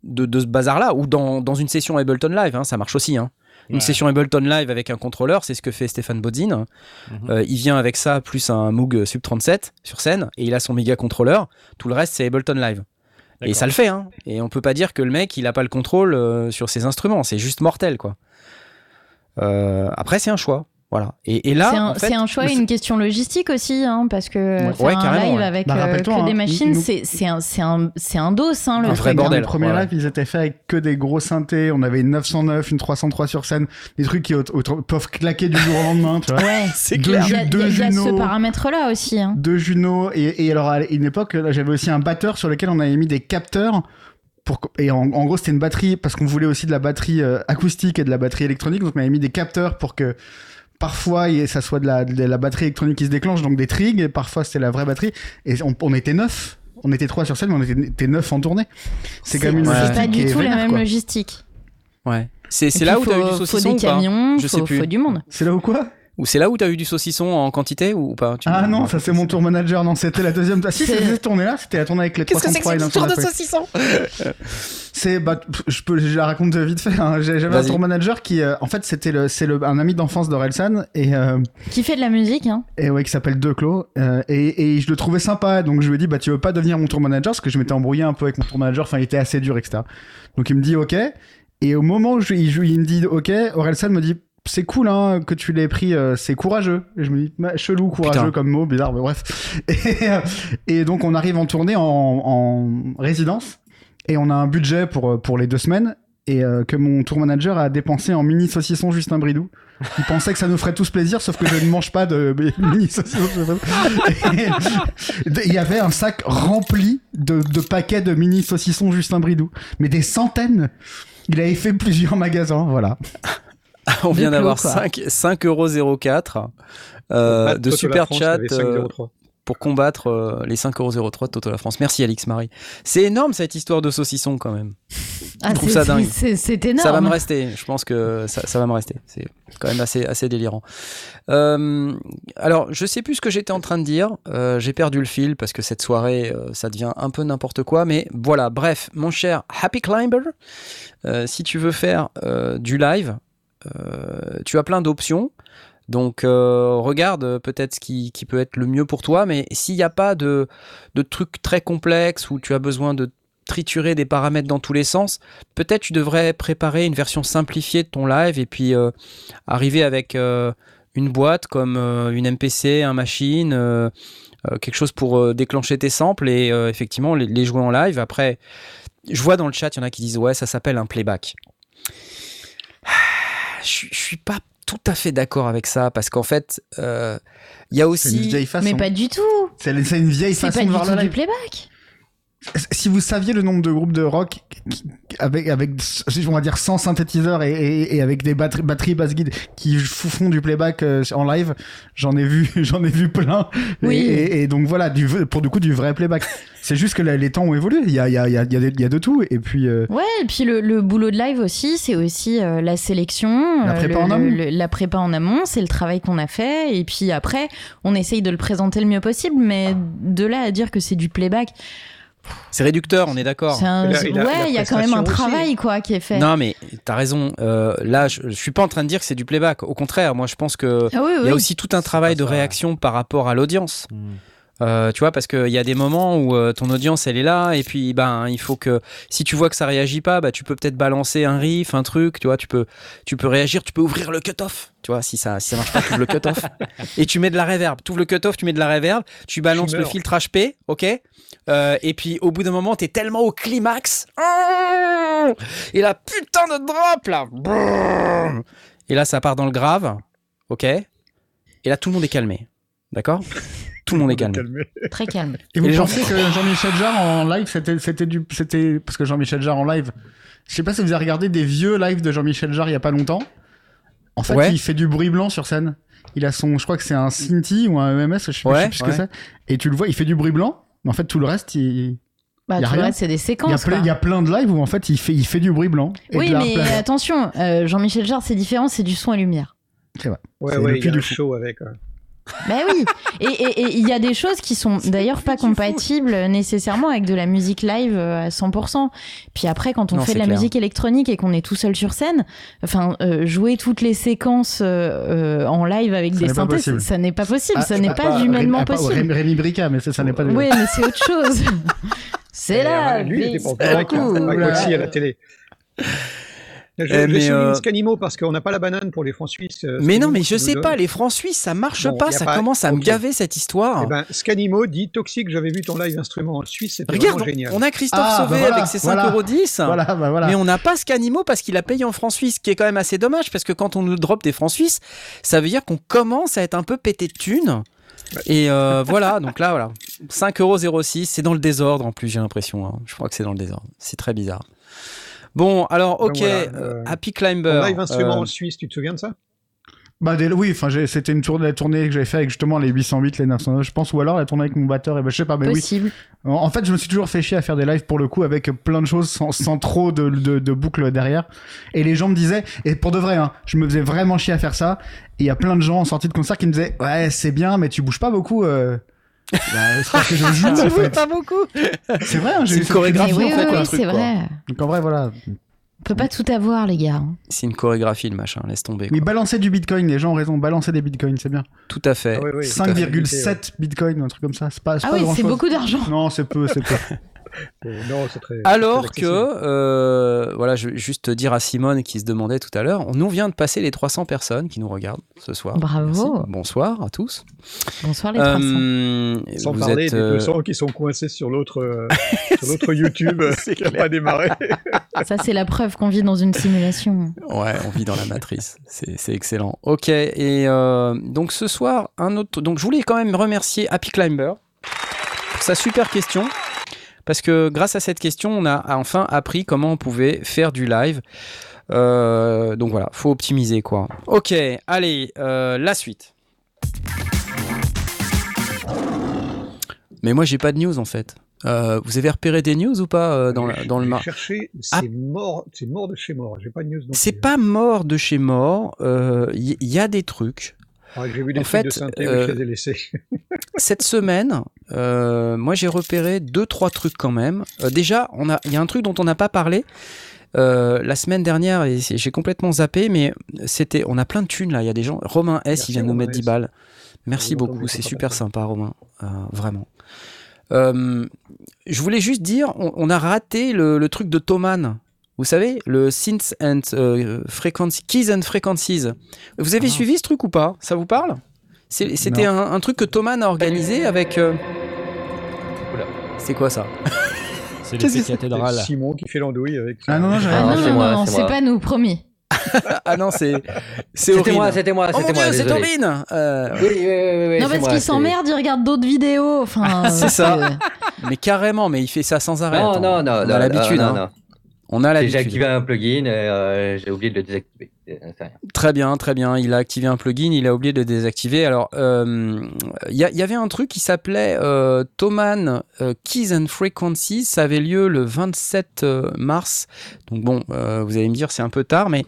de, ce bazar-là, ou dans, dans, une session Ableton Live, hein, ça marche aussi. Hein. Une session Ableton Live avec un contrôleur, c'est ce que fait Stéphane Bodzin. Mhm. il vient avec ça, plus un Moog Sub 37 sur scène, et il a son méga contrôleur. Tout le reste, c'est Ableton Live. Et ça le fait, hein. Et on peut pas dire que le mec, il a pas le contrôle euh, sur ses instruments. C'est juste mortel, quoi. Euh, après, c'est un choix. Voilà. Et, là, c'est un, choix et une question logistique aussi, hein, parce que faire un live avec bah, euh, que des hein, machines, c'est un, un, un dos, hein, le un vrai bordel. Le premier live, ils étaient faits avec que des gros synthés. On avait une 909, une 303 sur scène, des trucs qui peuvent claquer du jour au lendemain. Tu vois. Ouais, c'est clair. Il y a, deux y a, ce paramètre-là aussi. Hein. Deux Juno. Et, et, alors, à une époque, j'avais aussi un batteur sur lequel on avait mis des capteurs. Pour, et en, gros, c'était une batterie, parce qu'on voulait aussi de la batterie euh, acoustique et de la batterie électronique. Donc, on avait mis des capteurs pour que parfois ça soit de la, de la, batterie électronique qui se déclenche, donc des trigs, et parfois c'était la vraie batterie. Et on, était neuf. On était trois sur scène, mais on était, neuf en tournée. C'est quand même une logistique. C'est pas du tout la même logistique. Ouais. C'est là où tu as eu du saucisson faut des camions, Je sais plus. faut du monde. C'est là où quoi? Ou c'est là où tu as eu du saucisson en quantité ou pas? Ah non, ça c'est mon tour manager. Non, c'était la deuxième. Ah si, c'était cette tournée-là, c'était la tournée avec les 303 Qu'est-ce que c'est que de saucisson? C'est, bah, je peux, je la raconte vite fait. Hein. J'avais un tour manager qui, euh, en fait, c'était le, c'est le, un ami d'enfance d'Orelsan et euh, qui fait de la musique, hein. Et ouais, qui s'appelle Declos. Euh, et, et je le trouvais sympa, donc je lui ai dit, bah, tu veux pas devenir mon tour manager? Parce que je m'étais embrouillé un peu avec mon tour manager. Enfin, il était assez dur, etc. Donc il me dit, ok. Et au moment où il, il me dit, ok, Orelsan me dit c'est cool hein, que tu l'aies pris, euh, c'est courageux. Et je me dis, chelou, courageux comme mot, bizarre, mais bref. Et, euh, et, donc on arrive en tournée en, en, résidence et on a un budget pour, euh, pour les deux semaines et que mon tour manager a dépensé en mini saucisson Justin Bridou. Il pensait que ça nous ferait tous plaisir, sauf que je ne mange pas de mini saucisson. Il y avait un sac rempli de, de paquets de mini saucissons Justin Bridou, mais des centaines. Il avait fait plusieurs magasins, voilà. on vient d'avoir 5,04€ euh, de super chat euh, pour combattre euh, les 5,03€ de Toto la France. Merci Alix Marie. C'est énorme cette histoire de saucisson quand même. Ah, je trouve ça dingue. C'est énorme. Ça va me rester. Je pense que ça, va me rester. C'est quand même assez, assez délirant. alors, je sais plus ce que j'étais en train de dire. J'ai perdu le fil parce que cette soirée, ça devient un peu n'importe quoi. Mais voilà, bref, mon cher Happy Climber, si tu veux faire du live, euh, tu as plein d'options. Donc euh, regarde peut-être ce qui, peut être le mieux pour toi, mais s'il n'y a pas de, de trucs très complexes où tu as besoin de triturer des paramètres dans tous les sens, peut-être tu devrais préparer une version simplifiée de ton live et puis euh, arriver avec une boîte comme une MPC, un machine, quelque chose pour déclencher tes samples et effectivement les, les, jouer en live. Après, je vois dans le chat, il y en a qui disent ouais, ça s'appelle un playback je, je suis pas tout à fait d'accord avec ça parce qu'en fait, euh, il y a aussi. Mais pas du tout. C'est une vieille façon de voir le live. du playback. Si vous saviez le nombre de groupes de rock avec, avec on va dire 100 synthétiseurs et, et, avec des batteries, batteries basse guide qui font du playback euh, en live, j'en ai vu, j'en ai vu plein. Oui. Et, donc voilà, du, pour du coup du vrai playback. C'est juste que les temps ont évolué. Il y a, il y a, il y a, il y a de tout. Et puis. Euh, ouais, et puis le, le, boulot de live aussi, c'est aussi euh, la sélection, la prépa en amont. la prépa en amont, c'est le travail qu'on a fait. Et puis après, on essaye de le présenter le mieux possible, mais de là à dire que c'est du playback. C'est réducteur, on est d'accord. Ouais, il y a quand même un travail quoi qui est fait. Non, mais t'as raison. Euh, là, je, suis pas en train de dire que c'est du playback. Au contraire, moi, je pense que ah il y a aussi tout un travail de réaction par rapport à l'audience. Hmm. Euh, tu vois, parce qu'il y a des moments où euh, ton audience elle est là, et puis ben il faut que si tu vois que ça réagit pas, bah, tu peux peut-être balancer un riff, un truc, tu vois, tu peux, tu peux réagir, tu peux ouvrir le cut-off, tu vois, si ça, si ça marche pas, tu ouvres le cut-off, et tu mets de la reverb, tu ouvres le cut-off, tu mets de la reverb, tu balances le filtre HP, ok, euh, et puis au bout d'un moment, t'es tellement au climax, et la putain de drop là, et là ça part dans le grave, ok, et là tout le monde est calmé, d'accord? Tout le monde est calme. Très calme. Et vous pensez que Jean-Michel Jarre en live, c'était, c'était du, c'était, parce que Jean-Michel Jarre en live, je sais pas si vous avez regardé des vieux lives de Jean-Michel Jarre il y a pas longtemps. En fait, il fait du bruit blanc sur scène. Il a son, je crois que c'est un Cinti ou un EMS, je sais, pas ce que c'est. Et tu le vois, il fait du bruit blanc, mais en fait, tout le reste, il, bah, y a rien. c'est des séquences. Il y, a plein, de lives où en fait il fait, il fait du bruit blanc. oui, mais attention, euh, Jean-Michel Jarre, c'est différent, c'est du son et lumière. C'est vrai. Ouais, ouais, il y a du show avec. Ben oui, et il y a des choses qui sont d'ailleurs pas compatibles nécessairement avec de la musique live euh, à 100%. Puis après, quand on fait de la musique électronique et qu'on est tout seul sur scène, enfin, euh, jouer toutes les séquences euh, en live avec des synthés, ça n'est pas possible, ah, ça n'est pas, humainement possible. Rémi Brica, mais ça, ça n'est pas. Oui, mais c'est autre chose. c'est là. Lui, il était pas à la télé. Je, je mais euh... Scanimo parce qu'on n'a pas la banane pour les francs suisses. Euh, mais non, mais je sais pas, les francs suisses, ça marche pas, ça commence à me gaver cette histoire. Eh ben, Scanimo dit toxique, j'avais vu ton live instrument en Suisse, c'était vraiment génial. On a Christophe ah, Sauvé bah avec ses 5,10€. Voilà, bah voilà. Mais on n'a pas Scanimo parce qu'il a payé en francs suisses, qui est quand même assez dommage parce que quand on nous drop des francs suisses, ça veut dire qu'on commence à être un peu pété de thunes. Et euh, voilà, donc là, voilà. 5,06€, c'est dans le désordre en plus, j'ai l'impression. Hein. Je crois que c'est dans le désordre. C'est très bizarre. Bon, alors, ok, euh, Happy Climber. live instrument euh, en Suisse, tu te souviens de ça? Bah oui, enfin c'était une tournée, la tournée que j'avais fait avec justement les 800 bits, les 900, je pense, ou alors la tournée avec mon batteur, et ben je sais pas, mais Possible. oui. En fait, je me suis toujours fait chier à faire des lives pour le coup avec plein de choses sans, sans trop de, de, de, boucles derrière. Et les gens me disaient, et pour de vrai, hein, je me faisais vraiment chier à faire ça. Et il y a plein de gens en sortie de concert qui me disaient, ouais, c'est bien, mais tu bouges pas beaucoup. Euh... Bah, c'est parce que je joue, en fait. pas beaucoup. C'est vrai, hein, j'ai une chorégraphie oui, en fait, oui, un truc, c'est vrai. Donc en vrai, voilà. On peut pas tout avoir, les gars. C'est une chorégraphie, le machin, laisse tomber. Oui, balancer du bitcoin, les gens ont raison, balancer des bitcoins, c'est bien. Tout à fait. Ah oui, oui, 5,7 bitcoins ou un truc comme ça, c'est pas, Ah pas oui, grand c'est beaucoup d'argent. Non, c'est peu, c'est peu. Euh, non, c'est très. Alors très que, euh, voilà, je vais juste dire à Simone qui se demandait tout à l'heure, on nous vient de passer les 300 personnes qui nous regardent ce soir. Bravo. Merci. Bonsoir à tous. Bonsoir les 300. Euh, Sans vous parler êtes, des euh, 200 qui sont coincés sur l'autre euh, YouTube euh, C'est qui n'a pas démarré. Ça, c'est la preuve qu'on vit dans une simulation. Ouais, on vit dans la matrice. C'est c'est excellent. Ok, et euh, donc ce soir, un autre. Donc je voulais quand même remercier Happy Climber pour sa super question. Parce que grâce à cette question, on a enfin appris comment on pouvait faire du live. Euh, donc voilà, faut optimiser quoi. Ok, allez, euh, la suite. Mais moi j'ai pas de news en fait. Euh, vous avez repéré des news ou pas euh, dans, la- dans le J'ai mar cherché, c'est Ah. mort, c'est mort de chez mort. J'ai pas de news. C'est pas mort de chez mort. Il y, a des trucs. J'ai vu des en fait, de synthé, euh, mais je les ai laissés. Cette semaine, euh, moi j'ai repéré deux trois trucs quand même. Euh, déjà, on a, il y a un truc dont on n'a pas parlé. La semaine dernière, et j'ai complètement zappé, mais c'était, on a plein de thunes là. Il y a des gens. Romain S, Merci, il vient de nous mettre 10 S. balles. Merci beaucoup, c'est super sympa, Romain. Vraiment. Je voulais juste dire, on, on a raté le, le truc de Thomann. Vous savez, le Synth and euh, Frequency, Keys and Frequencies. Vous avez Ah. suivi ce truc ou pas? Ça vous parle? C'était un, un truc que Thomann a organisé avec. euh, Oula. C'est quoi ça? C'est l'effet que c'est? cathédrale. Simon qui fait l'andouille avec. Ah non, non, Ah, non, non, c'est non, moi, non, c'est moi. pas nous, promis. Ah non, c'est c'est C'était moi, c'était moi, Oh c'était moi. dieu, c'est. Aurine Euh, Oui, oui, oui, oui, oui, non, parce moi, qu'il s'emmerde, il regarde d'autres vidéos. Enfin, C'est euh, ça. Mais carrément, mais il fait ça sans arrêt. Non, non, non, On non, a l'habitude. non, hein. On a J'ai activé un plugin euh, j'ai oublié de le désactiver. Rien. Très bien, très bien. Il a activé un plugin, il a oublié de le désactiver. Alors, euh, il y, il y avait un truc qui s'appelait euh, euh, Keys and Frequencies. Ça avait lieu le 27 euh, mars. Donc bon, euh, vous allez me dire, c'est un peu tard, mais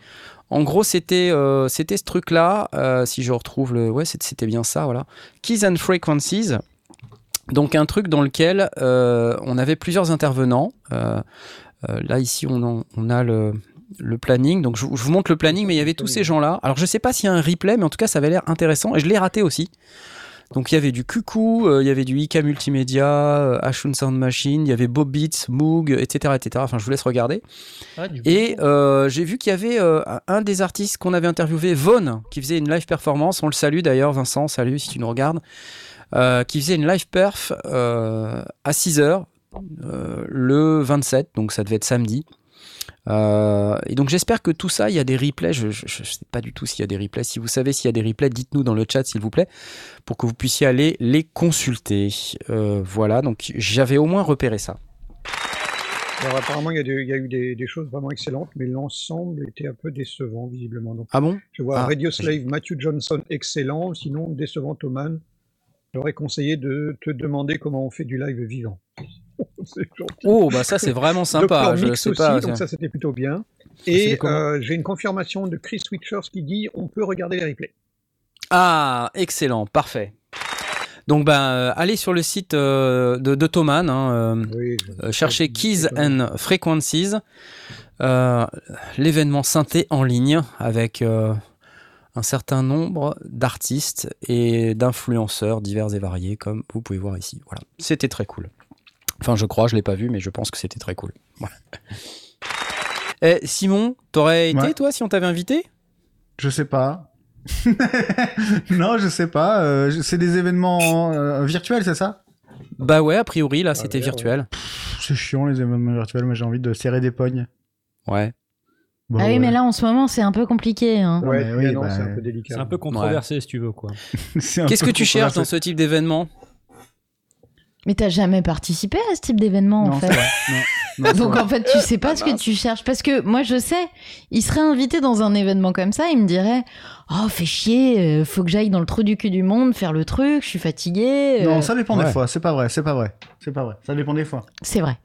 en gros, c'était euh, c'était ce truc-là. euh, si je retrouve le, ouais, c'était c'était bien ça, voilà. Keys and Frequencies. Donc un truc dans lequel euh, on avait plusieurs intervenants. Euh, là ici, on, en- on a le, le planning. Donc je, vous- montre le planning, mais il y avait tous ces gens-là. Alors je sais pas s'il y a un replay, mais en tout cas ça avait l'air intéressant. Et je l'ai raté aussi. Donc il y avait du Cuckoo, euh, il y avait du IK Multimédia, euh, Ashun Sound Machine, il y avait Bob Beats, Moog, etc., etc. Enfin je vous laisse regarder. Ah, Et euh, j'ai vu qu'il y avait un des artistes qu'on avait interviewé, Vaughn, qui faisait une live performance. On le salue d'ailleurs, Vincent, salut si tu nous regardes. Qui faisait une live perf à 6h le 27, donc ça devait être samedi. Euh, et donc j'espère que tout ça, il y a des replays. Je ne sais pas du tout s'il y a des replays. Si vous savez s'il y a des replays, dites-nous dans le chat s'il vous plaît, pour que vous puissiez aller les consulter. Euh, voilà, donc j'avais au moins repéré ça. Alors apparemment, il y a, des- il y a eu des, des choses vraiment excellentes, mais l'ensemble était un peu décevant visiblement. Donc, Ah bon? je vois Ah. Radio Slave, Matthew Johnson, excellent. Sinon, décevant Thoman. J'aurais conseillé de te demander comment on fait du live vivant. Oh, bah ça c'est vraiment sympa. Je sais aussi, pas. donc ça c'était plutôt bien. Et euh, j'ai une confirmation de Chris Witchers qui dit on peut regarder les replays. Ah, excellent, parfait. Donc, ben, euh, allez sur le site euh, de, de Thomann, hein, euh, Oui, euh, cherchez Keys and Frequencies, l'événement synthé en ligne avec un certain nombre d'artistes et d'influenceurs divers et variés, comme vous pouvez voir ici. Voilà, c'était très cool. Enfin, je crois, je l'ai pas vu, mais je pense que c'était très cool. Voilà. Eh, Simon, t'aurais été Ouais. toi si on t'avait invité? Je sais pas. non, je sais pas. euh, c'est des événements euh, virtuels, c'est ça? Bah ouais, a priori là, c'était ouais, virtuel. C'est chiant les événements virtuels, mais j'ai envie de serrer des pognes. Ouais. Bon, ah oui, ouais. mais là en ce moment c'est un peu compliqué. hein. Ouais, oui, non, bah, c'est un peu délicat. C'est un peu controversé si tu veux quoi. C'est Qu'est-ce que tu cherches dans ce type d'événement? Mais t'as jamais participé à ce type d'événement en fait. Donc en fait, tu sais pas ce que tu cherches. Parce que moi, je sais, il serait invité dans un événement comme ça, il me dirait Oh, fais chier, euh, faut que j'aille dans le trou du cul du monde faire le truc, je suis fatigué. Non, ça dépend des fois, c'est pas vrai, c'est pas vrai. C'est pas vrai, ça dépend des fois. C'est vrai.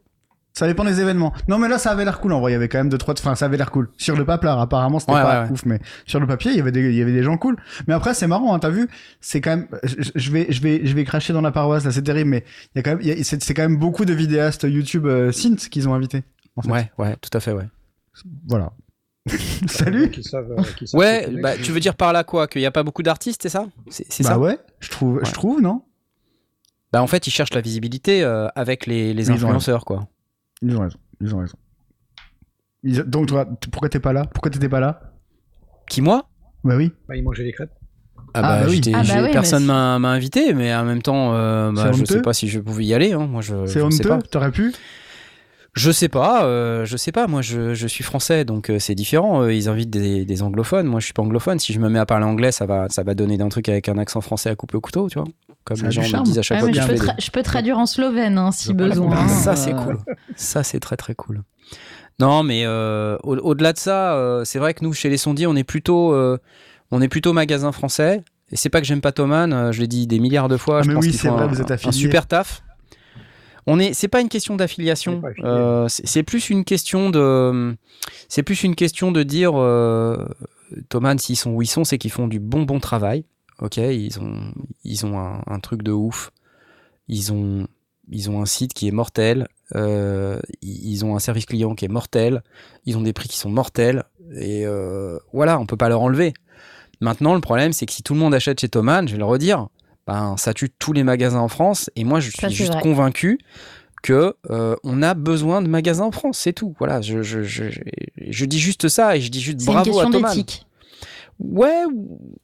Ça dépend des événements. Non, mais là, ça avait l'air cool. En vrai, il y avait quand même deux, trois. Enfin, ça avait l'air cool. Sur le papier, apparemment, c'était pas ouf, mais sur le papier, il y avait des, il y avait des gens cool. Mais après, c'est marrant, hein, t'as vu C'est quand même. Je, vais, je vais, je vais cracher dans la paroisse. Là, c'est terrible, mais il y a quand même, c'est quand même beaucoup de vidéastes YouTube euh, synth qu'ils ont invités. Ouais, ouais, tout à fait, ouais. Voilà. Salut. Euh, ouais, bah, tu veux dire par là quoi Qu'il n'y a pas beaucoup d'artistes, c'est ça? C'est bah ça? ouais. Je trouve, je trouve, non? Bah en fait, ils cherchent la visibilité euh, avec les, les influenceurs, quoi. Ils ont raison. Ils ont raison. Donc, toi, pourquoi t'es pas là? Pourquoi t'étais pas là? Qui, moi? Bah oui. Bah, ils mangeaient des crêpes. Ah, bah, ah, bah oui. Ah bah personne m'a invité, mais en même temps, euh, bah, je sais pas si je pouvais y aller. Hein. Moi, je. C'est honteux. T'aurais pu. Je sais pas, euh, je sais pas. Moi, je, je suis français, donc euh, c'est différent. ils invitent des, des, anglophones. Moi, je suis pas anglophone. Si je me mets à parler anglais, ça va, ça va donner d'un truc avec un accent français à couper au couteau, tu vois. Comme les gens me disent à chaque fois. Je peux, je, peux traduire en slovène hein, si besoin. Ça, c'est cool. Ça, c'est très très cool. Non, mais euh, au-delà de ça, euh, c'est vrai que nous, chez les sondiers, on est plutôt, euh, on est plutôt magasin français. Et c'est pas que j'aime pas Thoman, je l'ai dit des milliards de fois. Ah, je pense oui, c'est vrai, vous êtes affilié. Un super taf. On est, c'est pas une question d'affiliation. c'est plus une question de, c'est plus une question de dire, Thoman, s'ils sont où ils sont, c'est qu'ils font du bon bon travail. Ok, ils ont, ils ont un, un truc de ouf. Ils ont, ils ont un site qui est mortel. Euh, ils ont un service client qui est mortel, ils ont des prix qui sont mortels, et euh, voilà, on peut pas leur enlever. Maintenant, le problème, c'est que si tout le monde achète chez Thomas, je vais le redire, ben, ça tue tous les magasins en France, et moi, je suis juste convaincu que euh, on a besoin de magasins en France, c'est tout. Voilà, je, je, je, je, dis juste ça, et je dis juste bravo à Thomas. Ouais,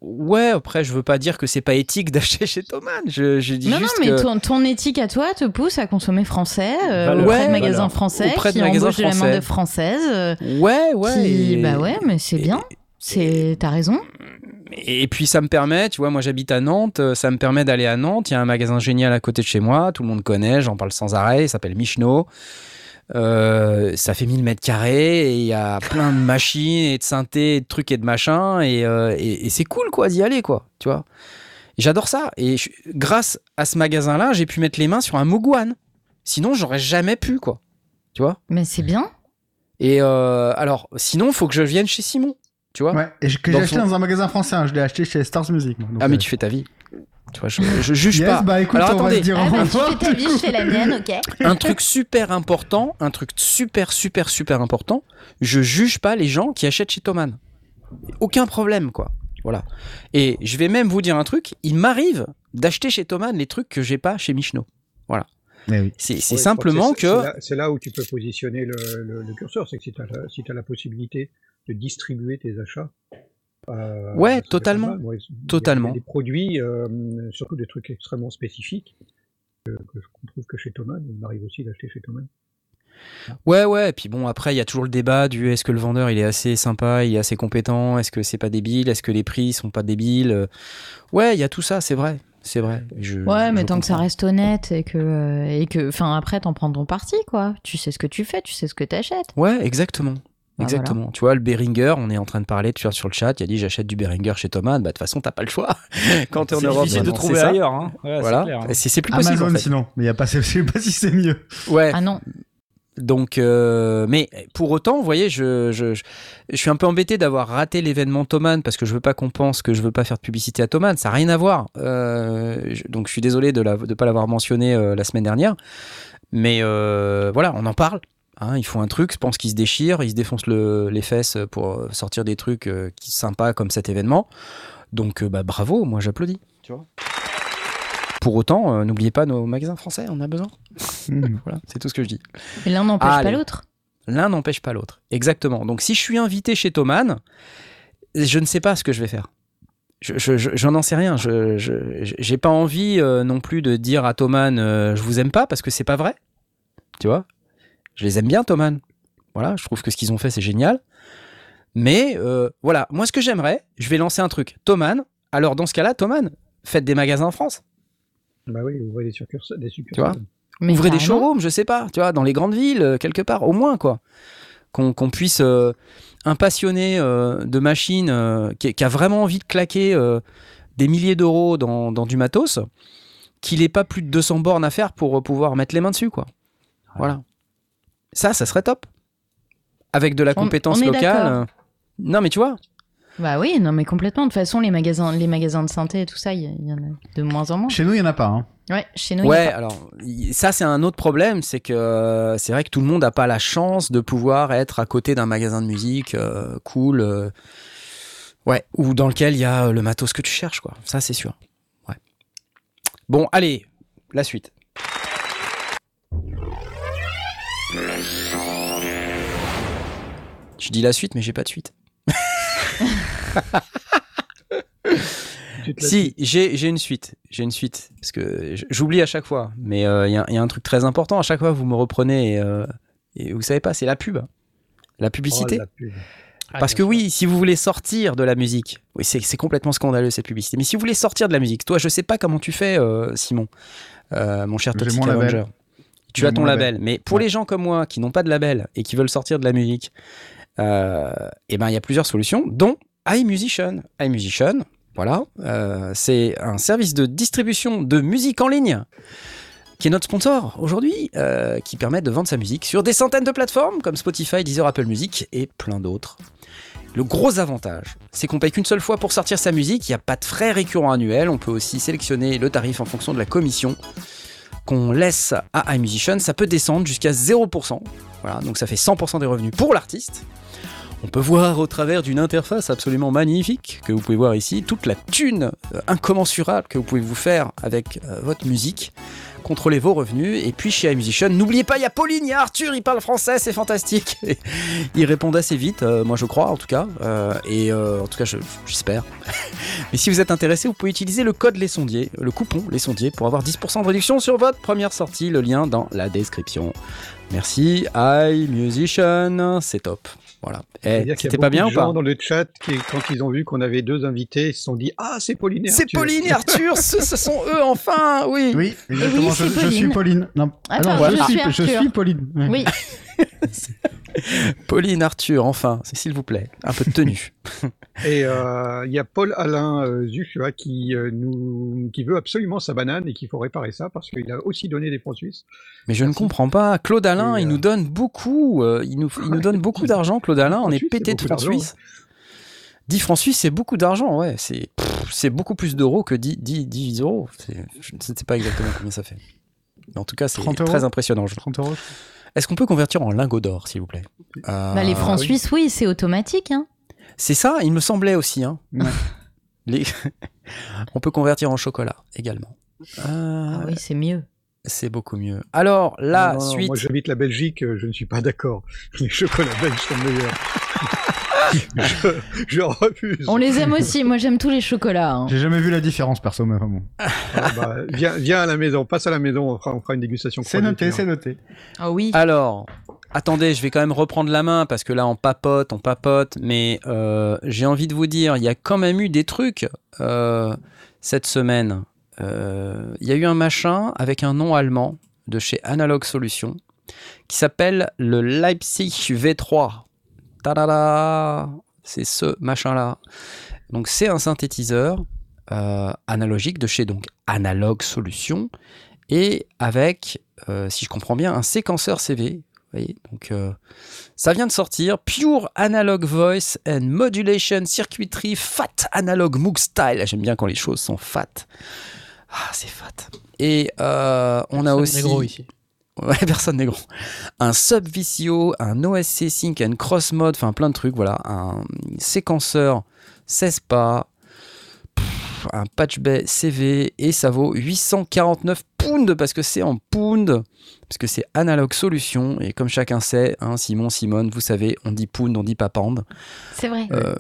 ouais. Après, je veux pas dire que c'est pas éthique d'acheter chez Thomas. Je, je dis non, juste non, mais ton, ton, éthique à toi te pousse à consommer français, euh, auprès de magasins français, auprès de qui magasins embauchent de la main de française. Euh, ouais, ouais. et... Bah ouais, mais c'est bien. C'est, t'as raison. Et puis ça me permet, tu vois, moi j'habite à Nantes, euh, ça me permet d'aller à Nantes. Il y a un magasin génial à côté de chez moi, tout le monde connaît, j'en parle sans arrêt. Il s'appelle Michno. Euh, ça fait 1000 mètres carrés et il y a plein de machines et de synthés, de trucs et de machins euh, et, et, c'est cool quoi d'y aller quoi, tu vois. J'adore ça et grâce à ce magasin-là, j'ai pu mettre les mains sur un Mogwan. Sinon, j'aurais jamais pu quoi, tu vois. Mais c'est bien. Et euh, alors, sinon, il faut que je vienne chez Simon, tu vois. Ouais, et que j'ai acheté dans un magasin français, hein. je l'ai acheté chez Stars Music. ah, mais tu fais ta vie. Tu vois, je, je juge yes, pas. Bah écoute, Alors, attendez. dire ah, bah, tu fais ta vie, je fais la mienne, ok. Un truc super important, un truc super, super, super important. Je juge pas les gens qui achètent chez Thoman. Aucun problème, quoi. Voilà. Et je vais même vous dire un truc. Il m'arrive d'acheter chez Thoman les trucs que j'ai pas chez Michno. Voilà. Eh oui. C'est simplement que. C'est là, où tu peux positionner le, le, le curseur. C'est que si tu as, si as la possibilité de distribuer tes achats euh, ouais, totalement. totalement. des produits, euh, surtout des trucs extrêmement spécifiques, que, que je trouve que chez Thomas, il m'arrive aussi d'acheter chez Thomas. Ouais, ouais, et puis bon, après, il y a toujours le débat du est-ce que le vendeur il est assez sympa, il est assez compétent, est-ce que c'est pas débile, est-ce que les prix sont pas débiles. Ouais, il y a tout ça, c'est vrai. C'est vrai. Je, ouais, mais tant que ça reste honnête et que, euh, et que, enfin, après, t'en prends ton parti, quoi. Tu sais ce que tu fais, tu sais ce que t'achètes. Ouais, exactement. Bah, Exactement. Tu vois, le Beringer, on est en train de parler, tu vois, sur le chat, il a dit j'achète du Beringer chez Thomas. Bah, de toute façon, t'as pas le choix. Quand t'es en Europe, c'est difficile de trouver ailleurs. Hein. voilà. C'est plus possible. Amazon, sinon. Mais y a pas, je sais pas si c'est mieux. Ouais. Ah non. Donc, euh, mais pour autant, vous voyez, je, je, je, suis un peu embêté d'avoir raté l'événement Thoman parce que je veux pas qu'on pense que je veux pas faire de publicité à Thoman. Ça n'a rien à voir. Euh, donc, je suis désolé de ne pas l'avoir mentionné euh, la semaine dernière. Mais euh, voilà, on en parle. Hein, ils font un truc, je pense qu'ils se déchirent, ils se défoncent les fesses pour sortir des trucs euh, qui sympas comme cet événement. Donc euh, bah, bravo, moi j'applaudis. Pour autant, euh, n'oubliez pas nos magasins français, on a besoin. Hmm. voilà, c'est tout ce que je dis. Et l'un n'empêche pas l'autre. L'un n'empêche pas l'autre. Exactement. Donc si je suis invité chez Thoman, je ne sais pas ce que je vais faire. Je, j'en sais rien. Je n'ai pas envie non plus de dire à Thoman je vous aime pas parce que c'est pas vrai. Tu vois? Je les aime bien, Thoman. Voilà, je trouve que ce qu'ils ont fait, c'est génial. Mais euh, voilà, moi, ce que j'aimerais, je vais lancer un truc. Thoman, alors dans ce cas-là, Thoman, faites des magasins en France. Bah oui, ouvrez des succursales. Des Tu vois Ouvrez des showrooms, je sais pas, tu vois, dans les grandes villes, euh, quelque part, au moins, quoi. Qu'on puisse. Euh, un passionné euh, de machines qui, qui, a vraiment envie de claquer des milliers d'euros dans, dans, du matos, qu'il n'ait pas plus de 200 bornes à faire pour pouvoir mettre les mains dessus, quoi. Voilà. Ça, ça serait top. Avec de la compétence locale. Non, mais tu vois, bah oui, non mais complètement. De toute façon, les magasins, les magasins de santé et tout ça, il y, en a de moins en moins. Chez nous, il y en a pas. Hein. Ouais, chez nous. Ouais, alors ça c'est un autre problème, c'est que c'est vrai que tout le monde n'a pas la chance de pouvoir être à côté d'un magasin de musique euh, cool, euh, ouais, ou dans lequel il y a le matos que tu cherches, quoi. Ça c'est sûr. Ouais. Bon, allez, la suite. Je dis la suite, mais j'ai pas de suite. si, j'ai une suite. J'ai une suite. Parce que j'oublie à chaque fois. Mais il euh, y, a un truc très important. À chaque fois, vous me reprenez et, euh, vous savez pas, c'est la pub. La publicité. Oh, ah, parce que oui, si vous voulez sortir de la musique, oui, c'est complètement scandaleux cette publicité. Mais si vous voulez sortir de la musique, toi, je sais pas comment tu fais, euh, Simon, mon cher Toxic Avenger. Tu as ton label. Mais pour les gens comme moi qui n'ont pas de label et qui veulent sortir de la musique, euh, et ben il y a plusieurs solutions, dont iMusician. iMusician, voilà, euh, c'est un service de distribution de musique en ligne qui est notre sponsor aujourd'hui, euh, qui permet de vendre sa musique sur des centaines de plateformes comme Spotify, Deezer, Apple Music et plein d'autres. Le gros avantage, c'est qu'on paye qu'une seule fois pour sortir sa musique, il n'y a pas de frais récurrents annuels, on peut aussi sélectionner le tarif en fonction de la commission qu'on laisse à iMusician, ça peut descendre jusqu'à 0%. Voilà, donc ça fait 100% des revenus pour l'artiste. On peut voir au travers d'une interface absolument magnifique que vous pouvez voir ici toute la thune euh, incommensurable que vous pouvez vous faire avec euh, votre musique. Contrôlez vos revenus et puis chez iMusician, n'oubliez pas, il y a Pauline, il y a Arthur, il parle français, c'est fantastique. ils répondent assez vite, euh, moi je crois en tout cas, et en tout cas j'espère. Mais si vous êtes intéressé, vous pouvez utiliser le code Les Sondiers, le coupon Les Sondiers pour avoir 10% de réduction sur votre première sortie, le lien dans la description. Merci, iMusician, c'est top. Voilà. Eh, c'était pas bien ou pas dans le chat qui, quand ils ont vu qu'on avait deux invités, ils se sont dit Ah, c'est Pauline et Arthur. C'est Pauline et Arthur, ce, sont eux enfin, oui. Oui, exactement. je, suis Pauline. Non, ah non je, suis, je, suis, Pauline. Oui. Pauline, Arthur, enfin, s'il vous plaît, un peu de tenue. et euh, il y a Paul Alain euh, qui, euh, nous, qui veut absolument sa banane et qu'il faut réparer ça parce qu'il a aussi donné des francs suisses. Mais je ne comprends pas. Claude Alain, il nous donne beaucoup, il nous, il nous donne beaucoup d'argent. Claude Alain, on est pété de francs suisses. 10 francs suisses, c'est beaucoup d'argent, ouais. C'est beaucoup plus d'euros que 10, 10, 10 euros. Je ne sais pas exactement combien ça fait. Mais en tout cas, c'est très impressionnant. 30 euros? Est-ce qu'on peut convertir en lingots d'or, s'il vous plaît? Bah, Les francs euh, suisses, oui, c'est automatique. Hein. C'est ça, il me semblait aussi. Hein. On peut convertir en chocolat également. Ah oui, c'est mieux. C'est beaucoup mieux. Alors, la suite. moi, j'habite la Belgique, euh, je ne suis pas d'accord. Les chocolats belges sont meilleurs. je, refuse. On les aime aussi. Moi, j'aime tous les chocolats. Hein. J'ai jamais vu la différence, perso, mais vraiment. Ah, bah, viens, à la maison, passe à la maison, on fera, une dégustation. C'est noté, c'est noté. Ah oui. Alors, attendez, je vais quand même reprendre la main parce que là, on papote, on papote, mais euh, j'ai envie de vous dire, il y a quand même eu des trucs euh, cette semaine. Euh, il y a eu un machin avec un nom allemand de chez Analog Solutions qui s'appelle le Leipzig V3 c'est ce machin-là. Donc c'est un synthétiseur euh, analogique de chez donc Analog Solutions et avec, euh, si je comprends bien, un séquenceur CV. donc euh, ça vient de sortir, Pure Analog Voice and Modulation Circuitry Fat Analog Moog Style. J'aime bien quand les choses sont fat. Ah, c'est fat. Et on a aussi. Gros ici. Ouais, personne n'est gros. Un sub VCO, un OSC Sync, un cross mode, enfin plein de trucs, voilà. Un séquenceur 16 pas, un patch bay CV, et ça vaut 849 pounds parce que c'est en pounds, parce que c'est Analog Solution, et comme chacun sait, hein, Simon, Simone, vous savez, on dit pound, on dit pas pound. C'est vrai. Euh,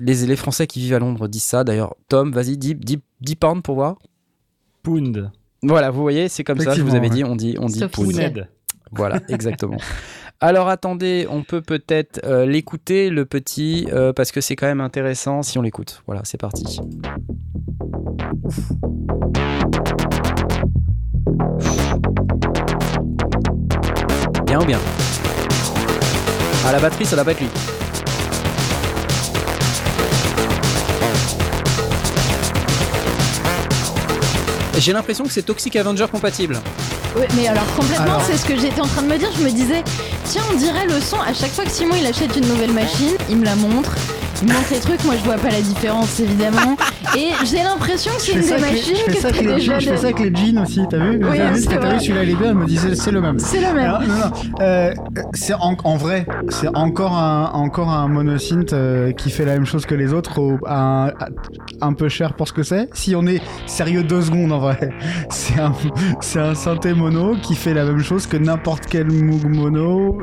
les, les Français qui vivent à Londres disent ça. D'ailleurs, Tom, vas-y, dis, dis, dis pound pour voir. Pound. Voilà, vous voyez, c'est comme ça, je vous avais dit, on dit, on dit Voilà, exactement. Alors attendez, on peut peut-être euh, l'écouter, le petit, euh, parce que c'est quand même intéressant si on l'écoute. Voilà, c'est parti. Bien ou bien? Ah, la batterie, ça doit pas être lui. J'ai l'impression que c'est Toxic Avenger compatible. Oui, mais alors complètement, c'est ce que j'étais en train de me dire. Je me disais, tiens, on dirait le son. À chaque fois que Simon il achète une nouvelle machine, il me la montre. Il montre les trucs, moi je vois pas la différence évidemment. Et j'ai l'impression que c'est une des machines que t'as déjà. Je fais ça avec les jeans aussi, t'as vu Oui, T'as vu, c'est t'as vu celui-là il est bien, elle me disait c'est le même. C'est le même. Alors, non, non, euh, c'est en, en vrai, c'est encore un, encore un monosynth euh, qui fait la même chose que les autres, au, un, un peu cher pour ce que c'est. Si on est sérieux deux secondes en vrai, c'est un, c'est un synthé mono qui fait la même chose que n'importe quel Moog mono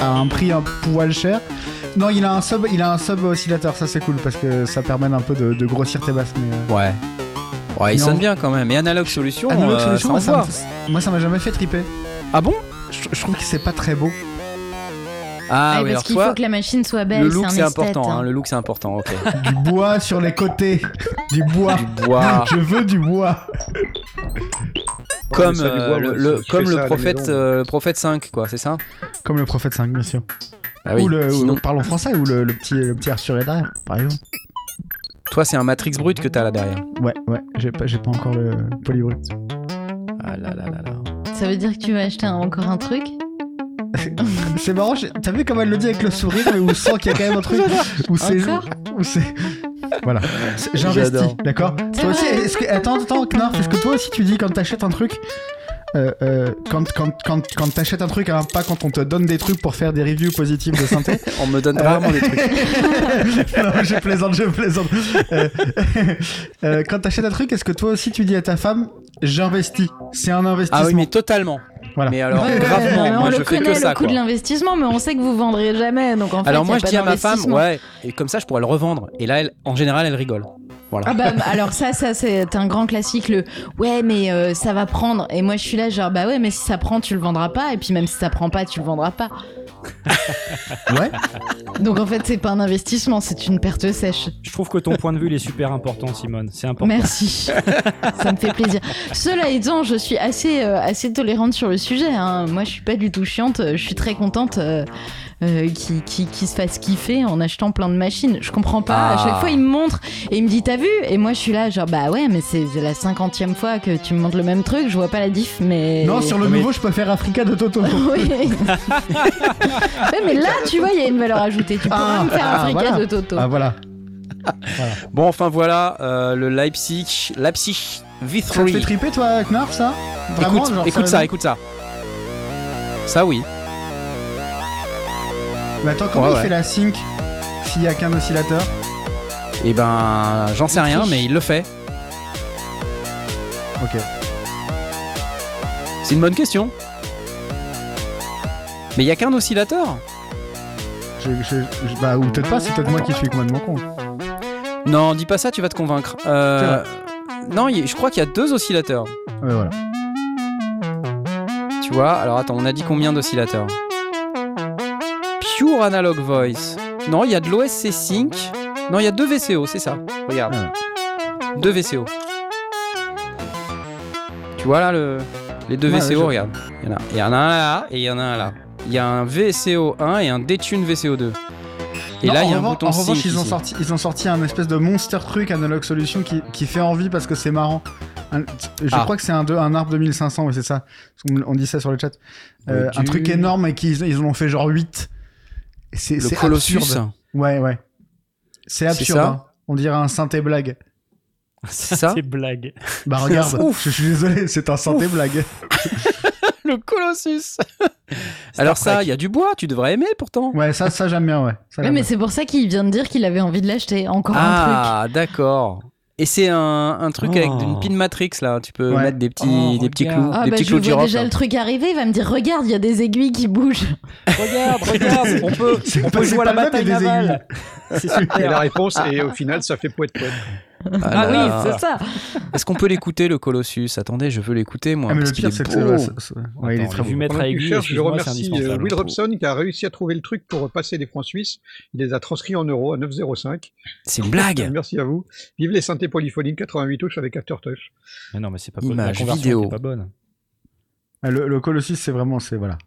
à un prix un poil cher. Non, il a un sub, il a un sub oscillateur, ça c'est cool parce que ça permet un peu de, de grossir tes basses. Mais, euh, Ouais. Ouais, il sonne en- bien quand même. Et Analog Solution, Analog euh, Solution, ça moi, ça moi m'a jamais fait triper. Ah bon? Je, je trouve que c'est pas très beau. Ah Ouais, oui, parce qu'il faut que la machine soit belle. le c'est look un c'est important. hein. hein, Le look c'est important, ok. Du bois sur les côtés. Du bois. Du bois. Je veux du bois. comme euh, bois, le, comme le prophète, euh, le prophète 5, quoi, c'est ça? Comme le prophète 5, bien sûr. Ah oui. Ou le, Sinon, ou- parlons français, ou le, le petit, le petit Arthur est derrière, par exemple. toi c'est un Matrix brut que t'as là derrière. Ouais, ouais, j'ai pas, j'ai pas encore le polybrut. Ah là là là là. Ça veut dire que tu vas acheter un- encore un truc? C'est marrant, j'ai- t'as vu comment elle le dit avec le sourire, mais où on sent qu'il y a quand même un truc? Où c'est. Encore? Où c'est. Voilà. J'investis, J'adore. d'accord? C'est Toi aussi, vrai. est-ce que. Attends, attends, Knarf, est-ce que toi aussi tu dis quand t'achètes un truc? Euh, euh, quand quand, quand, quand t'achètes un truc, hein, pas quand on te donne des trucs pour faire des reviews positives de synthé, On me donne Euh, rarement des trucs. non, je plaisante, je plaisante. Quand t'achètes un truc, est-ce que toi aussi tu dis à ta femme, j'investis C'est un investissement? Ah oui, mais totalement. Voilà. Mais alors, Ouais, gravement, ouais, moi on je le fais connaît, que ça. le coût de l'investissement, mais on sait que vous vendrez jamais. Donc en fait, Alors moi je dis à ma femme, ouais, et comme ça je pourrais le revendre. Et là, elle- en général, elle rigole. Voilà. Ah bah alors ça, ça c'est un grand classique le ouais mais euh, ça va prendre et moi je suis là genre bah ouais mais si ça prend tu le vendras pas et puis même si ça prend pas tu le vendras pas Ouais. donc en fait c'est pas un investissement c'est une perte sèche Je trouve que ton point de vue il est super important, Simone. C'est important. merci ça me fait plaisir cela étant je suis assez euh, assez tolérante sur le sujet hein. moi je suis pas du tout chiante je suis très contente euh, euh, qui, qui, qui se fasse kiffer en achetant plein de machines. Je comprends pas. À Ah. chaque fois, il me montre et il me dit T'as vu? Et moi, je suis là, genre Bah ouais, mais c'est la cinquantième fois que tu me montres le même truc. Je vois pas la diff, mais. Non, sur le Mais- nouveau, je préfère Africa de Toto. oui. ouais, mais là, tu vois, il y a une valeur ajoutée. Tu pourras Ah, me faire ah, Africa voilà. de Toto. Ah voilà. Bon, enfin voilà, euh, le Leipzig, Leipzig Ça te fait V3. triper, toi, Knarf, ça? Vraiment, Écoute, genre, écoute ça, écoute ça. Ça oui. Mais attends, comment Ouais, il ouais. fait la sync s'il y a qu'un oscillateur Et ben, j'en sais rien, mais il le fait. Ok. C'est une bonne question. Mais il y a qu'un oscillateur? Je, je- je- bah, ou peut-être pas, c'est peut-être moi qui suis complètement con. Non, dis pas ça, tu vas te convaincre. Euh, non, je crois qu'il y a deux oscillateurs. Ouais, voilà. Tu vois Alors attends, on a dit combien d'oscillateurs? Pure Analog Voice. Non, il y a de l'OSC Sync. Non, il y a deux VCO, c'est ça. Regarde. Ah Deux VCO. Tu vois là le... les deux VCO, je- regarde. Il y, en a... un là et il y en a un là. Il y a un VCO 1 et un Detune VCO 2. Et Non, là, il y a un revanche- bouton En revanche, ils ont, sorti, ils ont sorti un espèce de monster truc Analog Solution qui, qui fait envie parce que c'est marrant. Un- je Ah. crois que c'est un, un arbre 2500, oui, c'est ça. On, on dit ça sur le chat. Euh, Un truc énorme et qu'ils ils en ont fait genre 8. C'est Le Colossus. absurde. Ouais, ouais. C'est absurde. ça hein. On dirait un synthé blague. C'est ça C'est blague. Bah regarde, Ouf. je suis désolé, c'est un synthé blague. Le Colossus Alors ça, il y a du bois, tu devrais aimer pourtant. Ouais, ça, ça j'aime bien, ouais. Ça, Ouais, mais c'est pour ça qu'il vient de dire qu'il avait envie de l'acheter. Encore un Ah, d'accord. Et c'est un, un truc avec Oh. une pin matrix là, tu peux Ouais. mettre des petits, Oh, des petits clous. Ah des bah petits je clous vois déjà le truc arriver. Il va me dire Regarde, il y a des aiguilles qui bougent. Regarde, regarde, on peut, on peut c'est jouer à la bataille il y a des navale. C'est Et la super. réponse, et au final, ça fait poète poète. Ah Ah, oui, c'est ça. Est-ce qu'on peut l'écouter le Colossus? Attendez, je veux l'écouter moi. Ah, mais le pire, est c'est que c'est. ouais, c'est- c'est- ouais, il est très vu mettre à aiguille, je c'est remercie euh, indispensable. Will Robson qui a réussi à trouver le truc pour passer des francs suisses. Il les a transcrits en euros à 9,05. C'est une blague. Merci à vous. Vive les synthés polyphoniques 88 touches avec Aftertouch. Mais non, mais c'est pas possible. Image, La conversion vidéo. pas bonne. Le, Colossus, c'est vraiment, c'est voilà.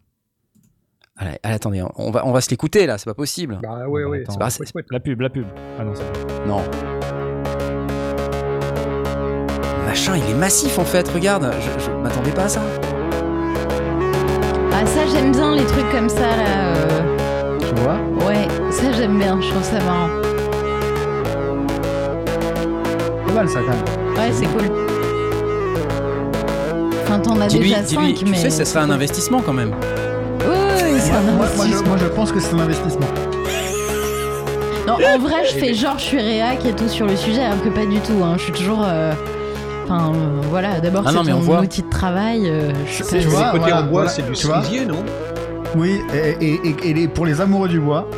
Allez, attendez, on va, on va se l'écouter là, c'est pas possible. Bah ouais, ouais. Bah, la pub, la pub. Ah non, Non. Machin, il est massif en fait, regarde, je, je m'attendais pas à ça. Ah ça j'aime bien les trucs comme ça là. Euh. Tu vois? Ouais, ça j'aime bien, je trouve ça marrant. C'est mal ça quand même. Ouais, c'est cool. Enfin, t'en as déjà 5, mais... Tu sais, ça serait un investissement quand même. Oui, c'est un moi, investissement. Moi je, pense que c'est un investissement. Non, en vrai, je fais genre, je suis réac et tout sur le sujet, alors que pas du tout. Hein. Je suis toujours... Euh, Enfin, euh, voilà, d'abord, ah c'est ton outil de travail. Euh, je sais tu vois, côté en bois, c'est du cerisier, non Oui, et, et, pour les amoureux du bois.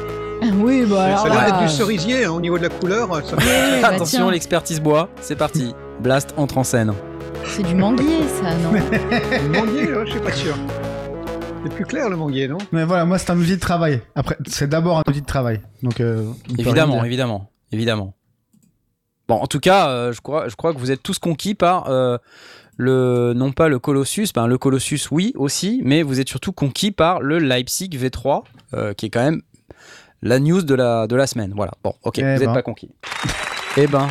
oui, bah alors. Ça doit être du cerisier hein, au niveau de la couleur. Ça... Bah, Attention, l'expertise bois, c'est parti. Blast entre en scène. C'est du manguier, ça, non Le manguier, je suis pas sûr. C'est plus clair le manguier, non Mais voilà, moi c'est un outil de travail. Après, c'est d'abord un outil de travail. Donc, euh, évidemment, évidemment, évidemment. Bon, en tout cas, euh, je, crois, je crois que vous êtes tous conquis par euh, le, non pas le Colossus, ben le Colossus, oui aussi, mais vous êtes surtout conquis par le Leipzig V3, euh, qui est quand même la news de la, de la semaine. Voilà, bon, ok, eh vous n'êtes ben. pas conquis. eh ben,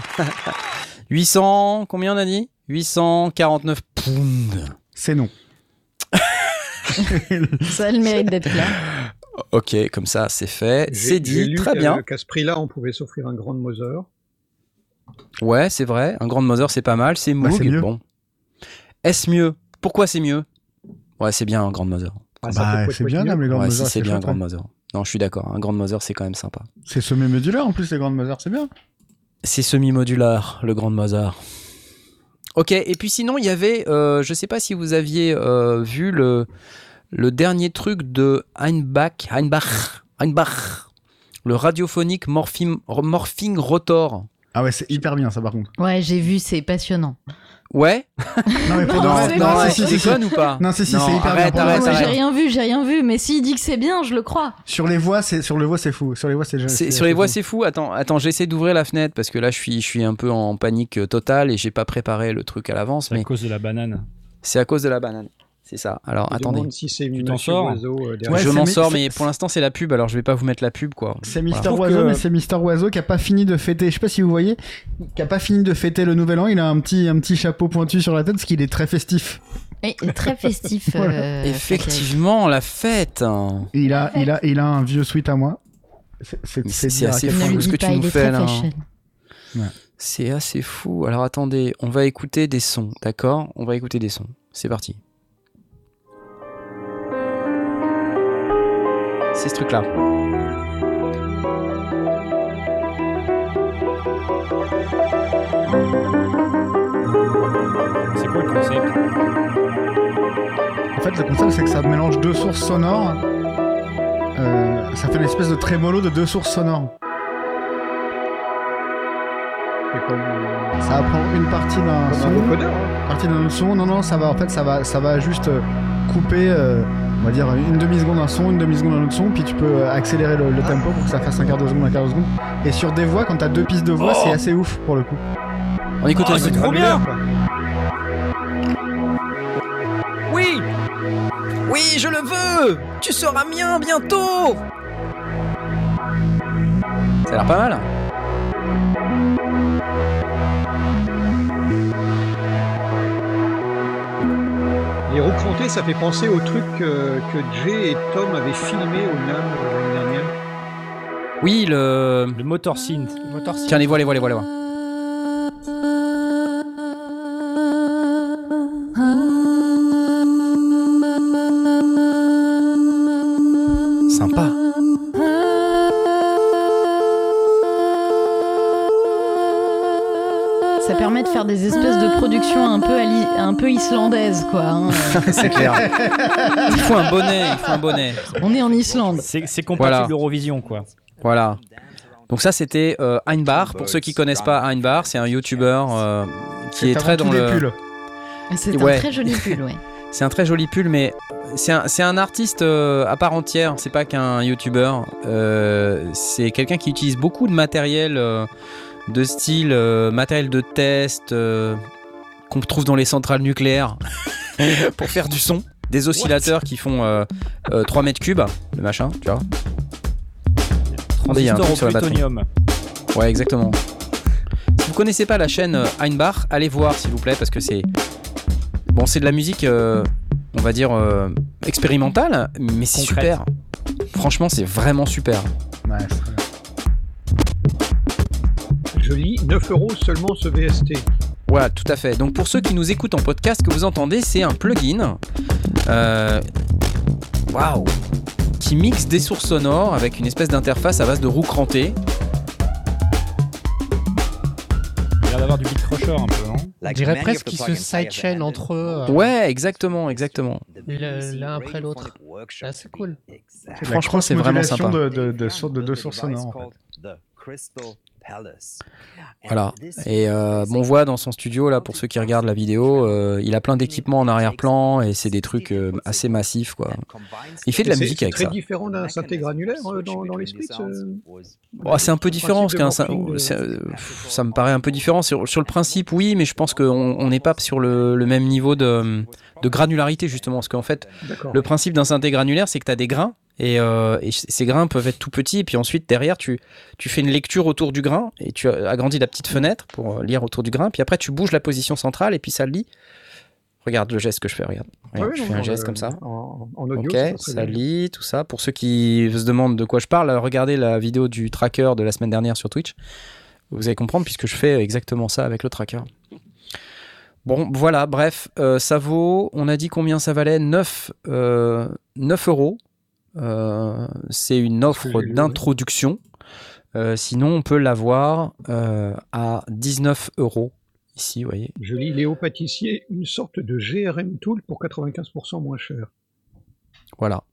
800, combien on a dit? 849 pounds. C'est non. ça a le mérite d'être là. Ok, comme ça, c'est fait. C'est dit, très bien. Qu'à ce prix-là, on pouvait s'offrir un Grand Mother. Ouais, c'est vrai. Un Grand Mother, c'est pas mal. C'est bah, Moog. bon. Est-ce mieux? Pourquoi c'est mieux? Ouais, c'est bien un Grand Mother. Ah, bah, c'est bien, même les Grand ouais, Si c'est bien un Grand Mother. Non, je suis d'accord. Un Grand Mother, c'est quand même sympa. C'est semi-modulaire en plus, les Grand Mother, c'est bien. C'est semi-modulaire, le Grand Mother. Ok, et puis sinon, il y avait, euh, je sais pas si vous aviez euh, vu le, le dernier truc de Heinbach, Heinbach, Heinbach, le radiophonique morphing, morphing rotor. Ah ouais, c'est hyper bien ça par contre. Ouais, j'ai vu, c'est passionnant. Ouais? Non, mais pour non, non, c'est con ou pas? Non, c'est si, c'est hyper bien. Arrête, j'ai rien vu, j'ai rien vu, mais s'il dit que c'est bien, je le crois. Sur les voix, c'est sur les voix, c'est fou. Sur les voix, c'est sur les voix, c'est fou. Attends, attends, j'essaie d'ouvrir la fenêtre parce que là, je suis, je suis un peu en panique totale et j'ai pas préparé le truc à l'avance. C'est à cause de la banane. C'est à cause de la banane. C'est ça. Alors attendez. Si tu t'en sors euh, Je m'en sors, mais pour l'instant c'est la pub. Alors je vais pas vous mettre la pub quoi. C'est Mister Oiseau, mais c'est Mister Oiseau qui a pas fini de fêter. Je sais pas si vous voyez, qui a pas fini de fêter le Nouvel An. Il a un petit un petit chapeau pointu sur la tête, parce qu'il est très festif. Et très festif. Euh, Effectivement, la fête. Il a il a il a un vieux sweat à moi. C'est assez fou ce que tu nous fais là. C'est assez fou. Alors attendez, on va écouter des sons, d'accord? On va écouter des sons. C'est parti. C'est ce truc-là. C'est quoi le concept En fait, le concept, c'est que ça mélange deux sources sonores. Euh, ça fait une espèce de trémolo de deux sources sonores. Ça va prendre une partie d'un son, une hein. partie d'un autre son. Non, non, ça va. En fait, ça va, ça va juste euh, couper. Euh, va dire une demi-seconde un son, une demi-seconde un autre son, puis tu peux euh, accélérer le, tempo pour que ça fasse un quart de seconde, un quart de seconde. Et sur des voix, quand t'as deux pistes de voix, c'est oh. assez ouf pour le coup. On écoute, oh, c'est trop bien Oui Oui, je le veux Tu seras mien bientôt Ça a l'air pas mal. Les roues crantées, ça fait penser au truc que, Jay et Tom avaient filmé au NAM l'année dernière. Oui, le. Le motor synth. Tiens, les voix, les voix, les voix, les voix. Sympa. permet de faire des espèces de productions un peu, un peu islandaises, quoi. Hein. c'est clair. il faut un bonnet, il faut un bonnet. On est en Islande. C'est compatible Eurovision, quoi. Voilà. Donc ça, c'était euh, Einbar. Pour ceux qui connaissent pas Einbar, c'est un YouTuber euh, qui est, très dans le... C'est un très joli pull, ouais. C'est un très joli pull, mais c'est un, un, artiste euh, à part entière. C'est pas qu'un YouTuber. c'est quelqu'un qui utilise beaucoup de matériel de style euh, matériel de test euh, qu'on trouve dans les centrales nucléaires pour faire du son. des oscillateurs qui font 3 mètres cubes, le machin, tu vois. Il y a un truc sur la batterie. Ouais, exactement. Si vous connaissez pas la chaîne Einbach, allez voir s'il vous plaît parce que c'est bon, c'est de la musique, on va dire expérimentale, mais c'est super. Franchement, c'est vraiment super. Ouais, Je lis 9 euros seulement ce VST. Voilà, tout à fait. Donc pour ceux qui nous écoutent en podcast, que vous entendez, c'est un plugin. Euh, waouh Qui mixe des sources sonores avec une espèce d'interface à base de roues crantées. Il a l'air d'avoir du beat crusher un peu, non? On dirait presque qu'ils se sidechain entre eux. Euh. Ouais, exactement, exactement. L'un après l'autre. Ah, c'est cool. Franchement, c'est vraiment sympa. De, de, de, de deux sources sonores. En fait. Voilà. Et euh, on voit dans son studio, là, pour ceux qui regardent la vidéo, euh, il a plein d'équipements en arrière-plan et c'est des trucs euh, assez massifs, quoi. Il fait de la musique avec ça. C'est très différent d'un synthé granulaire dans, dans, les splits oh, C'est un peu différent, parce ça, ça me paraît un peu différent. Sur, sur le principe, oui, mais je pense qu'on n'est pas sur le, le, même niveau de, de granularité, justement. Parce qu'en fait, le principe d'un synthé granulaire, c'est que tu as des grains euh, et, ces grains peuvent être tout petits. Et puis ensuite, derrière, tu, tu fais une lecture autour du grain et tu agrandis la petite fenêtre pour lire autour du grain. Puis après, tu bouges la position centrale et puis ça lit. Regarde le geste que je fais, regarde. je fais un geste comme ça. En, audio, ok, ça lit, tout ça. Pour ceux qui se demandent de quoi je parle, regardez la vidéo du tracker de la semaine dernière sur Twitch. Vous allez comprendre puisque je fais exactement ça avec le tracker. Bon, voilà, bref, euh, ça vaut, on a dit combien ça valait? 9, 9 euh, euros euh, c'est une offre d'introduction. Euh, sinon, on peut l'avoir euh, à 19 euros ici, vous voyez. Je lis Léo Pâtissier, une sorte de GRM tool pour 95% moins cher. Voilà.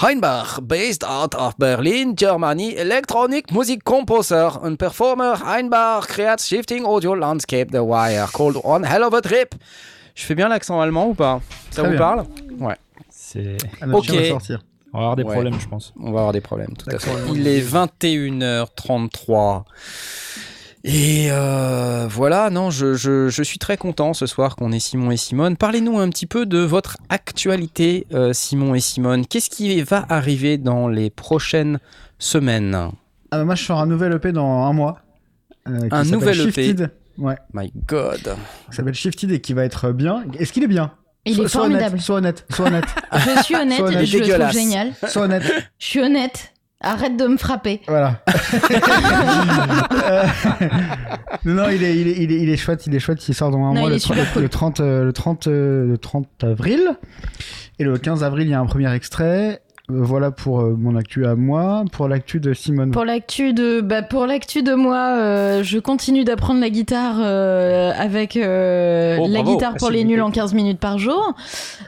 Heinbach, based out of Berlin, Germany, electronic music composer and performer. Heinbach creates shifting audio landscape the wire called On Hell of a Trip. Je fais bien l'accent allemand ou pas? Ça vous parle? Ouais. C'est. Ok. Sortir. On va avoir des problèmes, je pense. On va avoir des problèmes, tout à fait. Il est 21h33. Et euh, voilà, non, je, je, je, suis très content ce soir qu'on ait Simon et Simone. Parlez-nous un petit peu de votre actualité, euh, Simon et Simone. Qu'est-ce qui va arriver dans les prochaines semaines? Ah bah Moi, je sors un nouvel EP dans un mois. Euh, un nouvel EP Ouais. My God. Ça s'appelle Shifted et qui va être bien. Est-ce qu'il est bien? Il est formidable. sois honnête, sois honnête. je suis honnête, et je le trouve génial. Sois honnête. Je suis honnête. Arrête de me frapper. Voilà. non, il est, il, est, il, est, il est chouette, il est chouette, il sort dans un mois, le, 30, le, 30, le, 30, le 30 avril. Et le 15 avril, il y a un premier extrait. Euh, voilà pour euh, mon actu à moi. Pour l'actu de Simone. Pour l'actu de, bah, pour l'actu de moi, euh, je continue d'apprendre la guitare avec oh, la guitare pour les nuls en 15 minutes par jour.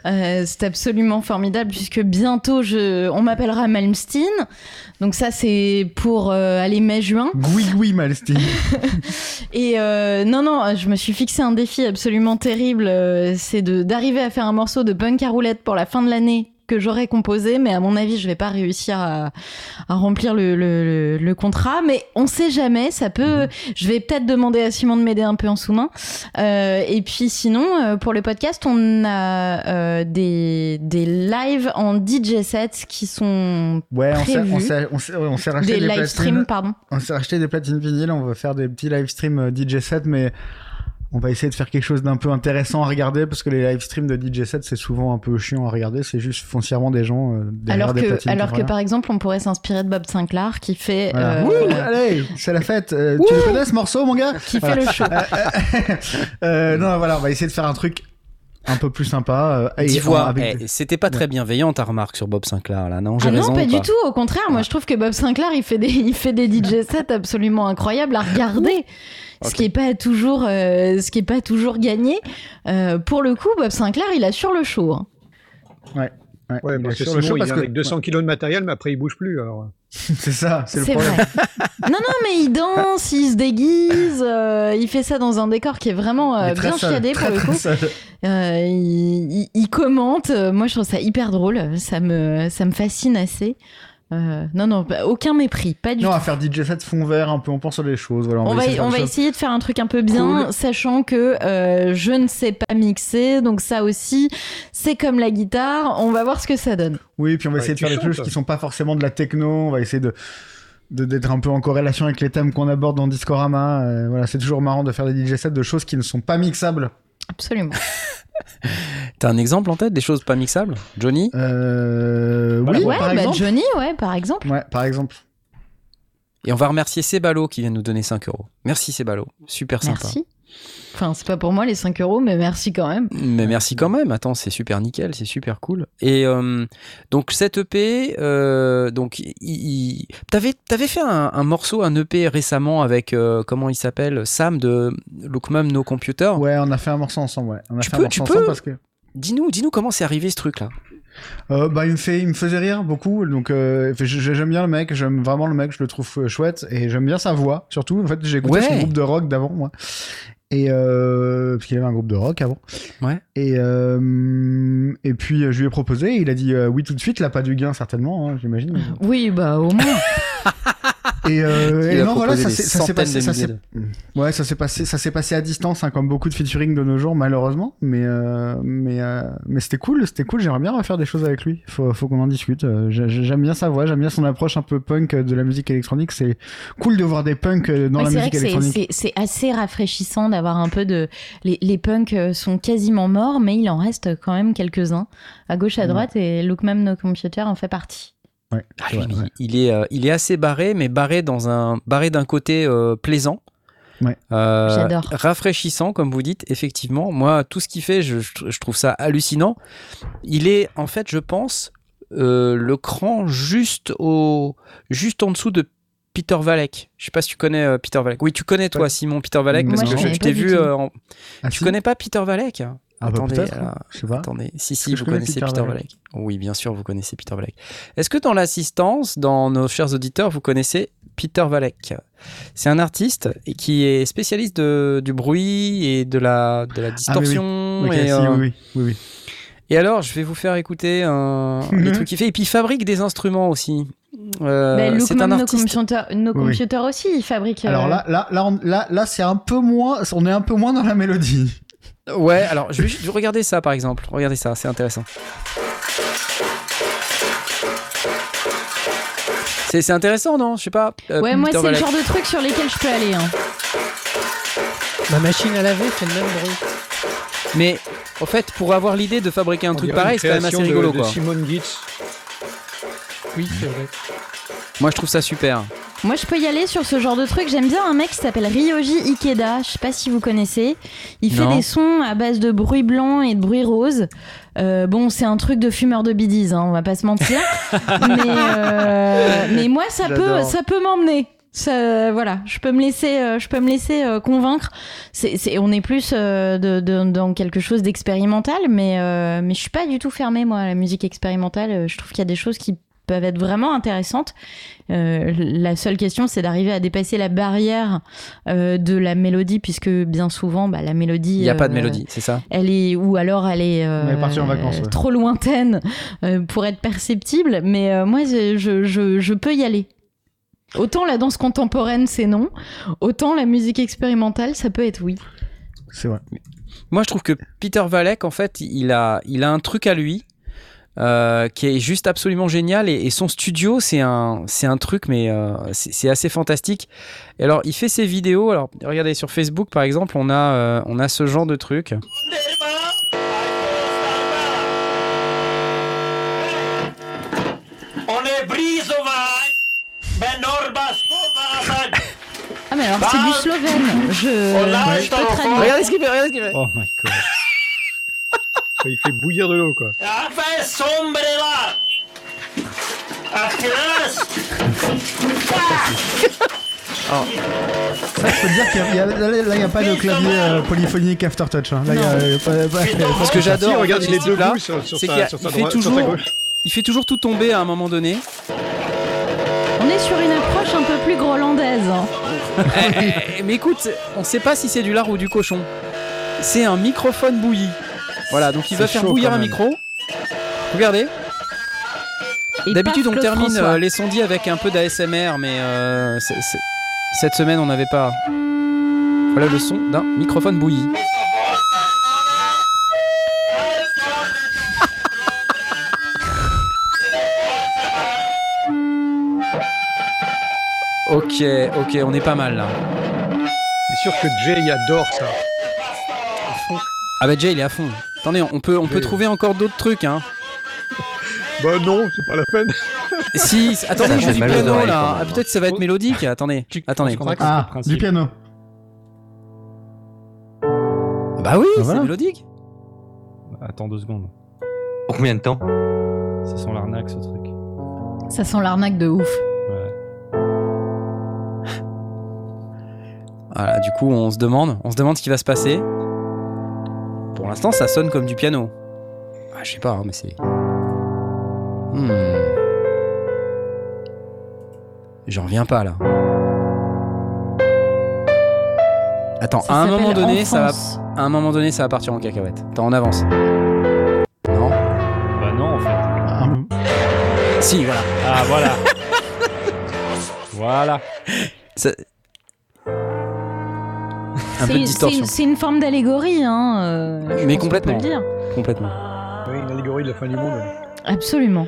c'est absolument formidable puisque bientôt je, on m'appellera Malmsteen. Donc ça c'est pour aller mai-juin. Oui oui Malmsteen. Et non non, je me suis fixé un défi absolument terrible, c'est de d'arriver à faire un morceau de punk à roulette pour la fin de l'année que j'aurais composé, mais à mon avis, je vais pas réussir à, remplir le, contrat. Mais on sait jamais, ça peut. Mhm. Je vais peut-être demander à Simon de m'aider un peu en sous-main. Euh, et puis sinon, euh, pour le podcast, on a euh, des, des lives en DJ sets qui sont ouais, prévus. on s'est racheté des, des live streams, pardon. On s'est racheté des platines vinyles. On va faire des petits live streams DJ sets, mais on va essayer de faire quelque chose d'un peu intéressant à regarder parce que les live streams de DJ set c'est souvent un peu chiant à regarder c'est juste foncièrement des gens euh, alors des que alors que par exemple on pourrait s'inspirer de Bob Sinclair qui fait euh, allez c'est la fête euh, tu le connais ce morceau mon gars qui fait le show. Non voilà on va essayer de faire un truc un peu plus sympa. Euh, vois, eh, c'était pas très bienveillant ta remarque sur Bob Sinclair là, non J'ai ah non, pas, du tout. Au contraire, moi je trouve que Bob Sinclair il fait des, il fait des DJ sets absolument incroyables à regarder ce qui est pas toujours, euh, ce qui est pas toujours gagné. Euh, pour le coup, Bob Sinclair, il assure le show. Hein. Ouais. Ouais, parce que le show il parce avec 200 kilos de matériel, mais après il bouge plus. Alors. c'est ça, c'est le problème. Vrai. non, non, mais il danse, il se déguise, euh, il fait ça dans un décor qui est vraiment bien chiadé pour le coup. il, il, commente. Moi, je trouve ça hyper drôle. Ça me, ça me fascine assez. Euh, non, non, aucun mépris, pas du non, tout. Non, à faire DJ set fond vert, un peu, on pense sur les choses. Voilà, on, va, essayer, on va essayer de faire un truc un peu bien, sachant que euh, je ne sais pas mixer, donc ça aussi, c'est comme la guitare, on va voir ce que ça donne. Oui, puis on va essayer de faire des choses qui sont pas forcément de la techno, on va essayer de d'être un peu en corrélation avec les thèmes qu'on aborde dans Discorama. Euh, voilà, c'est toujours marrant de faire des DJ sets de choses qui ne sont pas mixables. Absolument. T'as un exemple en tête des choses pas mixables? Johnny? Euh, Oui, ouais, par bah exemple. Johnny, ouais, par exemple. Ouais, par exemple. Et on va remercier Sebalo qui vient nous donner 5 euros. Merci Sebalo, super sympa. Merci. Enfin, c'est pas pour moi les 5 euros, mais merci quand même. Mais merci quand même. Attends, c'est super nickel, c'est super cool. Et euh, donc, cette EP, euh, donc, il, t'avais, t'avais fait un, un, morceau, un EP récemment avec, euh, comment il s'appelle Sam de Lookmum No Computer. Ouais, on a fait un morceau ensemble, ouais. On a tu fait peux, un morceau tu ensemble peux parce que. Dis-nous, dis-nous comment c'est arrivé ce truc-là. Euh, bah, il me fait, il me faisait rire beaucoup. Donc, euh, j'aime bien le mec, j'aime vraiment le mec, je le trouve chouette et j'aime bien sa voix. Surtout, en fait, j'ai écouté Ouais. son groupe de rock d'avant, moi. Et euh, parce qu'il avait un groupe de rock avant. Ouais. Et euh, et puis je lui ai proposé, il a dit euh, oui tout de suite, là pas du gain certainement, hein, j'imagine. Oui, bah au moins. Et, euh, et a non voilà, ça s'est passé, ça s'est ouais, ça s'est passé, ça s'est passé à distance, hein, comme beaucoup de featuring de nos jours malheureusement. Mais euh, mais euh, mais c'était cool, c'était cool. J'aimerais bien refaire des choses avec lui. Faut faut qu'on en discute. Euh, j'ai- J'aime bien sa voix, j'aime bien son approche un peu punk de la musique électronique. C'est cool de voir des punks euh, dans Ouais, la musique électronique. c'est assez rafraîchissant d'avoir un peu de. Les, les punks euh, sont quasiment morts, mais il en reste quand même quelques-uns, à gauche, à Ouais. droite, et Look Même No Computer en fait partie. Ouais, Ah, lui, il- ouais. il, est, euh, il est assez barré, mais barré dans un barré d'un côté euh, plaisant. Ouais. Euh, J'adore. Rafraîchissant, comme vous dites, effectivement. Moi, tout ce qu'il fait, je, trouve ça hallucinant. Il est, en fait, je pense, euh, le cran juste, au, juste en dessous de Peter Valek. Je sais pas si tu connais euh, Peter Valek. Oui, tu connais toi, Ouais. Simon, Peter Valek, parce je que je, t'ai vu. euh, en- Ah, Tu si connais pas Peter Valek? Ah bah, Attendez, alors, je sais pas. Attendez, si, si, vous connais connaissez Peter Peter, Valek. Oui, bien sûr, vous connaissez Peter Valek. Est-ce que dans l'assistance, dans nos chers auditeurs, vous connaissez Peter Valek? C'est un artiste qui est spécialiste de, du bruit et de la, de la distorsion. Ok, et, si, euh, oui, oui, oui, et alors, je vais vous faire écouter un, les Mhm. trucs qu'il fait. Et puis, il fabrique des instruments aussi. Euh, Bah, Look c'est Même un No artiste. Computer, No Oui. Computer aussi, il fabrique. Alors euh, là, là, là, là, là, c'est un peu moins, on est un peu moins dans la mélodie. Ouais, alors, je vais juste regarder ça, par exemple. Regardez ça, c'est intéressant. C'est c'est intéressant, non? Je sais pas. euh, Ouais, moi, c'est le genre de truc sur lesquels je peux aller. hein. Ma machine à laver fait le même bruit. Mais en fait, pour avoir l'idée de fabriquer un On truc pareil, c'est quand même assez de- rigolo, de quoi. Simone Gitz. Oui, c'est vrai. Moi, je trouve ça super. Moi, je peux y aller sur ce genre de truc. J'aime bien un mec qui s'appelle Ryoji Ikeda. Je sais pas si vous connaissez. Il fait Non. des sons à base de bruit blanc et de bruit rose. Euh, bon, c'est un truc de fumeur de bidis, hein, on va pas se mentir. mais, euh, mais moi, ça peut, ça peut m'emmener. Ça, voilà, je peux me laisser, euh, je peux me laisser euh, convaincre. C'est, c'est- on est plus euh, de, de- dans quelque chose d'expérimental, mais, euh, mais je suis pas du tout fermée moi à la musique expérimentale. Je trouve qu'il y a des choses qui peuvent être vraiment intéressantes. Euh, la seule question, c'est d'arriver à dépasser la barrière euh, de la mélodie, puisque bien souvent, bah, la mélodie. Il n'y a pas de euh, mélodie, c'est ça? Elle est ou alors elle est, euh, en vacances, ouais. trop lointaine pour être perceptible. Mais euh, moi, je, je, je, je peux y aller. Autant la danse contemporaine, c'est non. Autant la musique expérimentale, ça peut être oui. C'est vrai. Moi, je trouve que Peter Valek, en fait, il a, il a un truc à lui euh, qui est juste absolument génial. Et, et son studio, c'est un, c'est un truc, mais euh, c'est assez fantastique. Et alors, il fait ses vidéos. Alors, regardez sur Facebook, par exemple, on a, euh, on a ce genre de truc. Ah, mais alors c'est du slovène. Je, je peux traduire. Regardez ce qu'il fait, regardez ce qu'il fait. Oh my god. Il fait bouillir de l'eau, quoi. Ça, je peux te dire qu'il y a, là, là, il n'y a pas de clavier euh, polyphonique aftertouch. Hein. Là, il y a, euh, pas- pas- Ce que j'adore, Si, en regarde, fait, il est ce debout sur, sur c'est sa, qu'il y a- sur sa il fait droite, sur sa toujours- gauche. Il fait toujours tout tomber à un moment donné. On est sur une approche un peu plus grolandaise. hein. Eh, eh, mais écoute, on sait pas si c'est du lard ou du cochon. C'est un microphone bouilli. Voilà, donc il va faire bouillir un micro. Regardez. D'habitude, on termine euh, les sondis avec un peu d'ASMR, mais euh, cette semaine, on n'avait pas. Voilà le son d'un microphone bouilli. ok, ok, on est pas mal là. C'est sûr que Jay adore ça. Ah bah Jay il est à fond. Attendez, on peut, on peut trouver encore d'autres trucs hein. Bah non, c'est pas la peine. si, attendez, je du piano là. Ah, peut-être ça va être mélodique. Attendez, attendez. Ah, du piano. Bah oui, ah, c'est mélodique. Bah, attends deux secondes. Pour combien de temps Ça sent l'arnaque ce truc. Ça sent l'arnaque de ouf. Ouais. Voilà, du coup, on se demande, on se demande ce qui va se passer. Pour l'instant, ça sonne comme du piano. Ah, je sais pas, hein, mais c'est. Hmm. J'en reviens pas là. Attends, à un moment donné, ça va, à un moment donné, ça va partir en cacahuète. Attends, on avance. Non? Bah non, en fait. Ah. Si, voilà. Ah, voilà. voilà. Un peu de distorsion. C'est une forme d'allégorie, hein. Euh, Mais complètement. le dire. Complètement. Oui, une allégorie de la fin du monde. Absolument.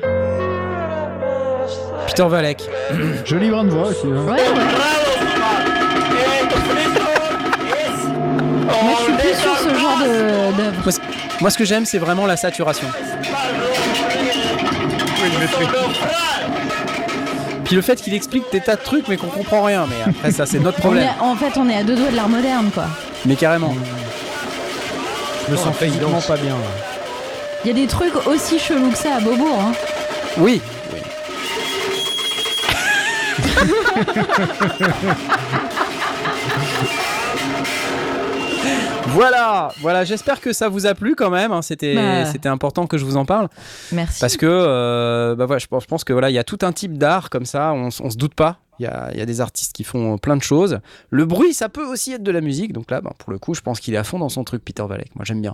Peter Valek. Jolie grande voix aussi. Hein. Ouais, Moi, je suis plus sur ce genre d'œuvre. Moi, ce que j'aime, c'est vraiment la saturation. Puis le fait qu'il explique des tas de trucs, mais qu'on comprend rien. Mais après, ça, c'est notre problème. en fait, on est à deux doigts de l'art moderne, quoi. Mais carrément. Je me sens physiquement pas bien. Là. Il y a des trucs aussi chelous que ça à Beaubourg. Hein. Oui. voilà, voilà. J'espère que ça vous a plu quand même. Hein. C'était, bah. c'était important que je vous en parle. Merci. Parce que, euh, bah voilà, je pense, je pense que voilà, il y a tout un type d'art comme ça. On, on se doute pas. Il y, a, il y, a, des artistes qui font plein de choses. Le bruit, ça peut aussi être de la musique. Donc là, bah, pour le coup, je pense qu'il est à fond dans son truc, Peter Valek. Moi, j'aime bien.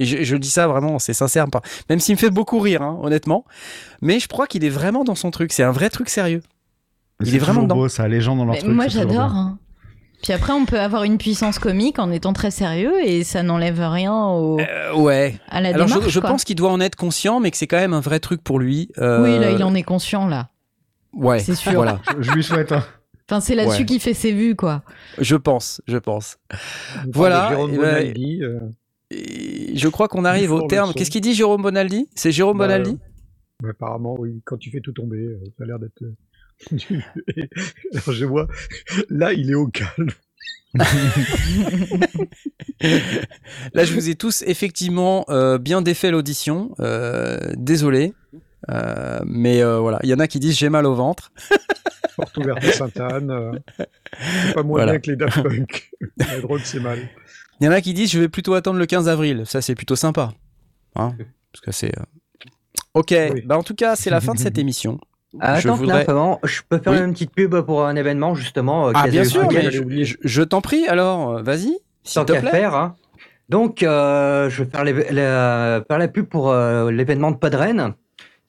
Et je, dis ça vraiment, c'est sincère, même s'il me fait beaucoup rire, hein, honnêtement. Mais je crois qu'il est vraiment dans son truc. C'est un vrai truc sérieux. Il est, vraiment beau, ça, les gens dans leur truc. Moi, j'adore. Hein. Puis après, on peut avoir une puissance comique en étant très sérieux et ça n'enlève rien au... Euh, ouais. à la Alors je, pense qu'il doit en être conscient, mais que c'est quand même un vrai truc pour lui. Euh, oui, là, il en est conscient, là. Ouais, c'est sûr. Voilà. je, lui souhaite. Hein. Enfin, c'est là-dessus qu'il fait ses vues, quoi. Je pense, je pense. Voilà. Euh, je crois qu'on arrive au terme. Qu'est-ce qu'il dit Jérôme Bonaldi? C'est Jérôme bah, Bonaldi? Apparemment, oui. Quand tu fais tout tomber, ça a l'air d'être. Euh, Alors je vois, là, il est au calme. là, je vous ai tous effectivement euh, bien défait l'audition. désolé. mais voilà, il y en a qui disent j'ai mal au ventre. Porte ouverte à Sainte-Anne. pas moins bien que les Daft Punk. c'est mal. Il y en a qui disent je vais plutôt attendre le 15 avril. Ça, c'est plutôt sympa. Hein Parce que c'est. Euh, ok, bah en tout cas, c'est la fin de cette émission. Ah, je attends, voudrais... je peux faire une petite pub pour un événement justement. Euh, ah bien sûr, je, t'en prie. Alors, euh, vas-y. Tant qu'à faire. Hein. Donc, je vais faire, la pub pour l'événement de Podren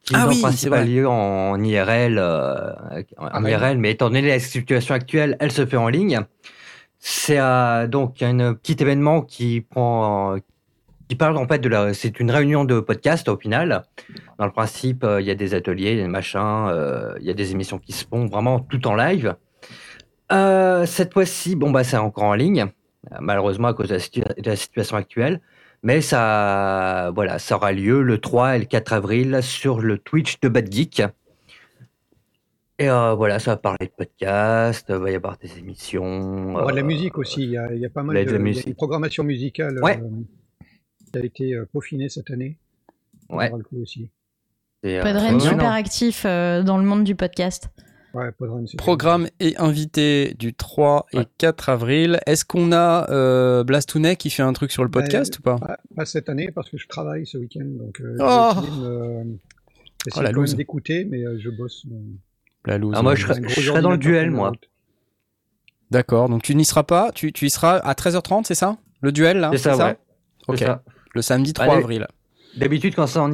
qui ah oui, principal lieu en IRL, en ah IRL, mais étant donné la situation actuelle, elle se fait en ligne. C'est donc un petit événement qui prend, qui parle en fait de la. C'est une réunion de podcast au final. Dans le principe, euh, il y a des ateliers, des machins, euh, il y a des émissions qui se font vraiment tout en live. Euh, cette fois-ci, bon bah c'est encore en ligne, malheureusement à cause de la, situation actuelle. Mais ça, voilà, ça aura lieu le 3 et le 4 avril sur le Twitch de Bad Geek. Et euh, voilà, ça va parler de podcast, il va y avoir des émissions. de la musique aussi, il y, a, pas mal de, programmation musicale ouais. Qui a été peaufinée cette année. Ouais. aussi. Podren super actif dans le monde du podcast. Ouais, Programme et invité du 3 et 4 avril. Est-ce qu'on a euh, Blastounet qui fait un truc sur le ben, podcast ou pas, pas Cette année parce que je travaille ce week-end, donc euh, oh oh, la d'écouter, mais je bosse. Ah, moi, je serai, dans le duel, moi. D'accord, donc tu n'y seras pas, tu, tu y seras à 13h30, c'est ça? Le duel, là C'est ça, ouais. Ok, le samedi 3 avril. D'habitude, quand c'est en,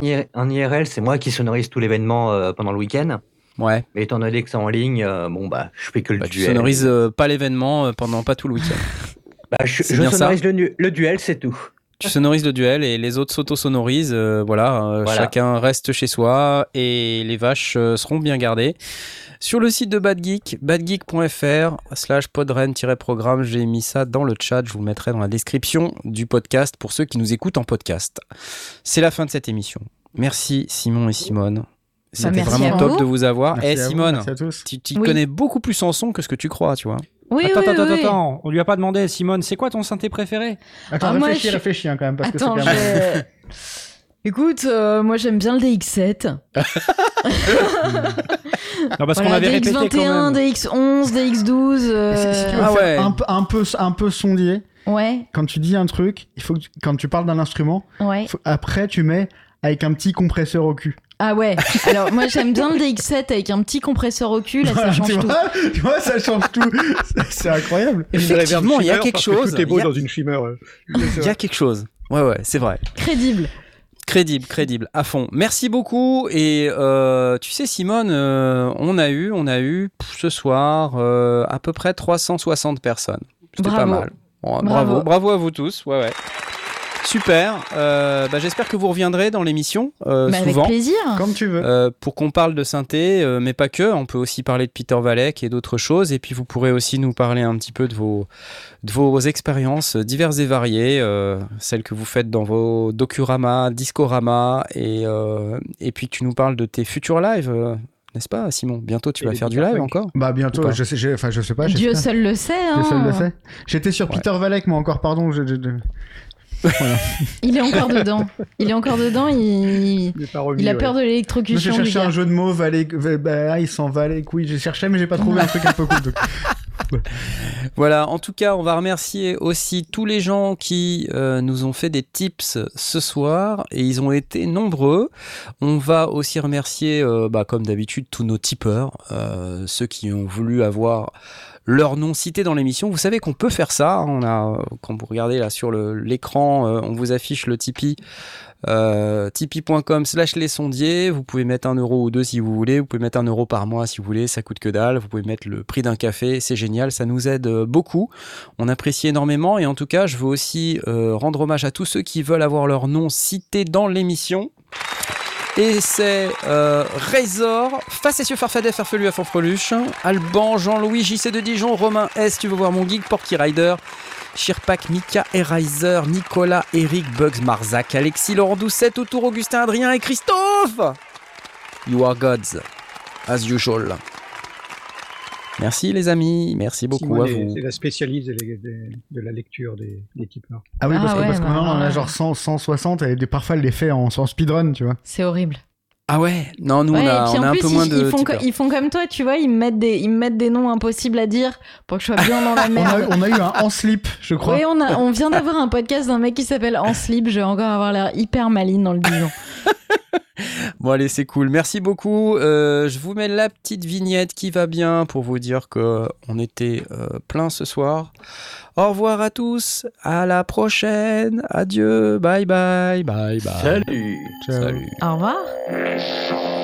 IRL, c'est moi qui sonorise tout l'événement pendant le week-end. Ouais. Mais étant donné que c'est en ligne, bon bah, je fais que le bah, duel. Tu sonorises pas l'événement pendant pas tout le week-end. bah, je, sonorise le, duel, c'est tout. Tu sonorises le duel et les autres s'auto-sonorisent. voilà, chacun reste chez soi et les vaches seront bien gardées. Sur le site de Bad Geek, badgeek.fr slash podren-programme, j'ai mis ça dans le chat, je vous le mettrai dans la description du podcast pour ceux qui nous écoutent en podcast. C'est la fin de cette émission. Merci Simon et Simone. C'était bah, vraiment top de vous avoir. Et eh, Simone, tu, connais beaucoup plus en son que ce que tu crois, tu vois. Oui, attends, oui, attends, oui. attends, on lui a pas demandé, Simone, c'est quoi ton synthé préféré? Attends, ah, réfléchis, réfléchis hein, quand même, parce attends, que c'est Écoute, euh, moi j'aime bien le DX7. non, parce qu'on avait répété DX21, DX11, DX12. Si, tu veux ah ouais. un, un, peu, un peu sondier, ouais. quand tu dis un truc, il faut que quand tu parles d'un instrument, ouais. après tu mets avec un petit compresseur au cul. Ah ouais, alors moi j'aime bien le DX7 avec un petit compresseur au cul, là ça change tu tout. Vois, tu vois, ça change tout. C'est incroyable. Effectivement, il y a quelque chose. Tout est beau dans une chimère. Il y a quelque chose. Ouais, ouais, c'est vrai. Crédible. Crédible, crédible, à fond. Merci beaucoup. Et euh, tu sais, Simone, euh, on a eu, on a eu ce soir euh, à peu près 360 personnes. C'était pas mal. bravo. bravo, à vous tous. Ouais, ouais. Super. Euh, bah, J'espère que vous reviendrez dans l'émission euh, souvent. Avec plaisir. Comme tu veux. Euh, pour qu'on parle de synthé, euh, mais pas que. On peut aussi parler de Peter Valek et d'autres choses. Et puis vous pourrez aussi nous parler un petit peu de vos, de vos expériences diverses et variées, euh, celles que vous faites dans vos docuramas, discoramas, et, et puis tu nous parles de tes futurs lives n'est-ce pas, Simon? Bientôt, tu vas faire du live encore? Bah bientôt. Je sais, enfin, je sais pas. Dieu seul le sait. Hein. Dieu seul le sait. J'étais sur Peter Valek, moi encore. Pardon. Je, il est encore dedans. Il est encore dedans. Il, il, a peur de l'électrocution. J'ai cherché un jeu de mots, Valé... bah, il s'en valait. Oui, j'ai cherché, mais j'ai pas trouvé un truc un peu cool. Voilà, en tout cas, on va remercier aussi tous les gens qui euh, nous ont fait des tips ce soir et ils ont été nombreux. On va aussi remercier, euh, bah, comme d'habitude, tous nos tipeurs, euh, ceux qui ont voulu avoir leur nom cité dans l'émission. Vous savez qu'on peut faire ça. On a, quand vous regardez là sur l'écran, euh, on vous affiche le Tipeee. Euh, tipeee.com slash les sondiers. Vous pouvez mettre un euro ou deux si vous voulez. Vous pouvez mettre un euro par mois si vous voulez. Ça coûte que dalle. Vous pouvez mettre le prix d'un café. C'est génial. Ça nous aide euh, beaucoup. On apprécie énormément. Et en tout cas je veux aussi euh, rendre hommage à tous ceux qui veulent avoir leur nom cité dans l'émission et c'est euh, Razor, Facetieux Farfadet, Farfelu à Fanfreluche, Alban, Jean-Louis, JC de Dijon, Romain S, tu veux voir mon geek, Porky Rider, Shirpak, Mika, Erizer, Nicolas, Eric, Bugs, Marzac, Alexis, Laurent Doucet, Autour, Augustin, Adrien et Christophe You are gods, as usual. Merci les amis, merci beaucoup à vous. C'est la spécialiste de, la lecture des, des tipeurs. Ah oui, parce, ah que, parce que maintenant on a genre 100, 160 et des, parfois elle les fait en, en speedrun, tu vois. C'est horrible. Ah ouais Non, nous on a, on a un peu moins de. Ils font, ils font, comme toi, tu vois, ils me, mettent des, ils me mettent des noms impossibles à dire pour que je sois bien dans la merde. on, a, eu un en slip, je crois. Oui, on, a, on vient d'avoir un podcast d'un mec qui s'appelle En slip. Je vais encore avoir l'air hyper maline dans le disant. bon allez, c'est cool. Merci beaucoup. Euh, je vous mets la petite vignette qui va bien pour vous dire que on était euh, plein ce soir. Au revoir à tous. À la prochaine. Adieu. Bye bye. Bye bye. Salut. Salut. Au revoir.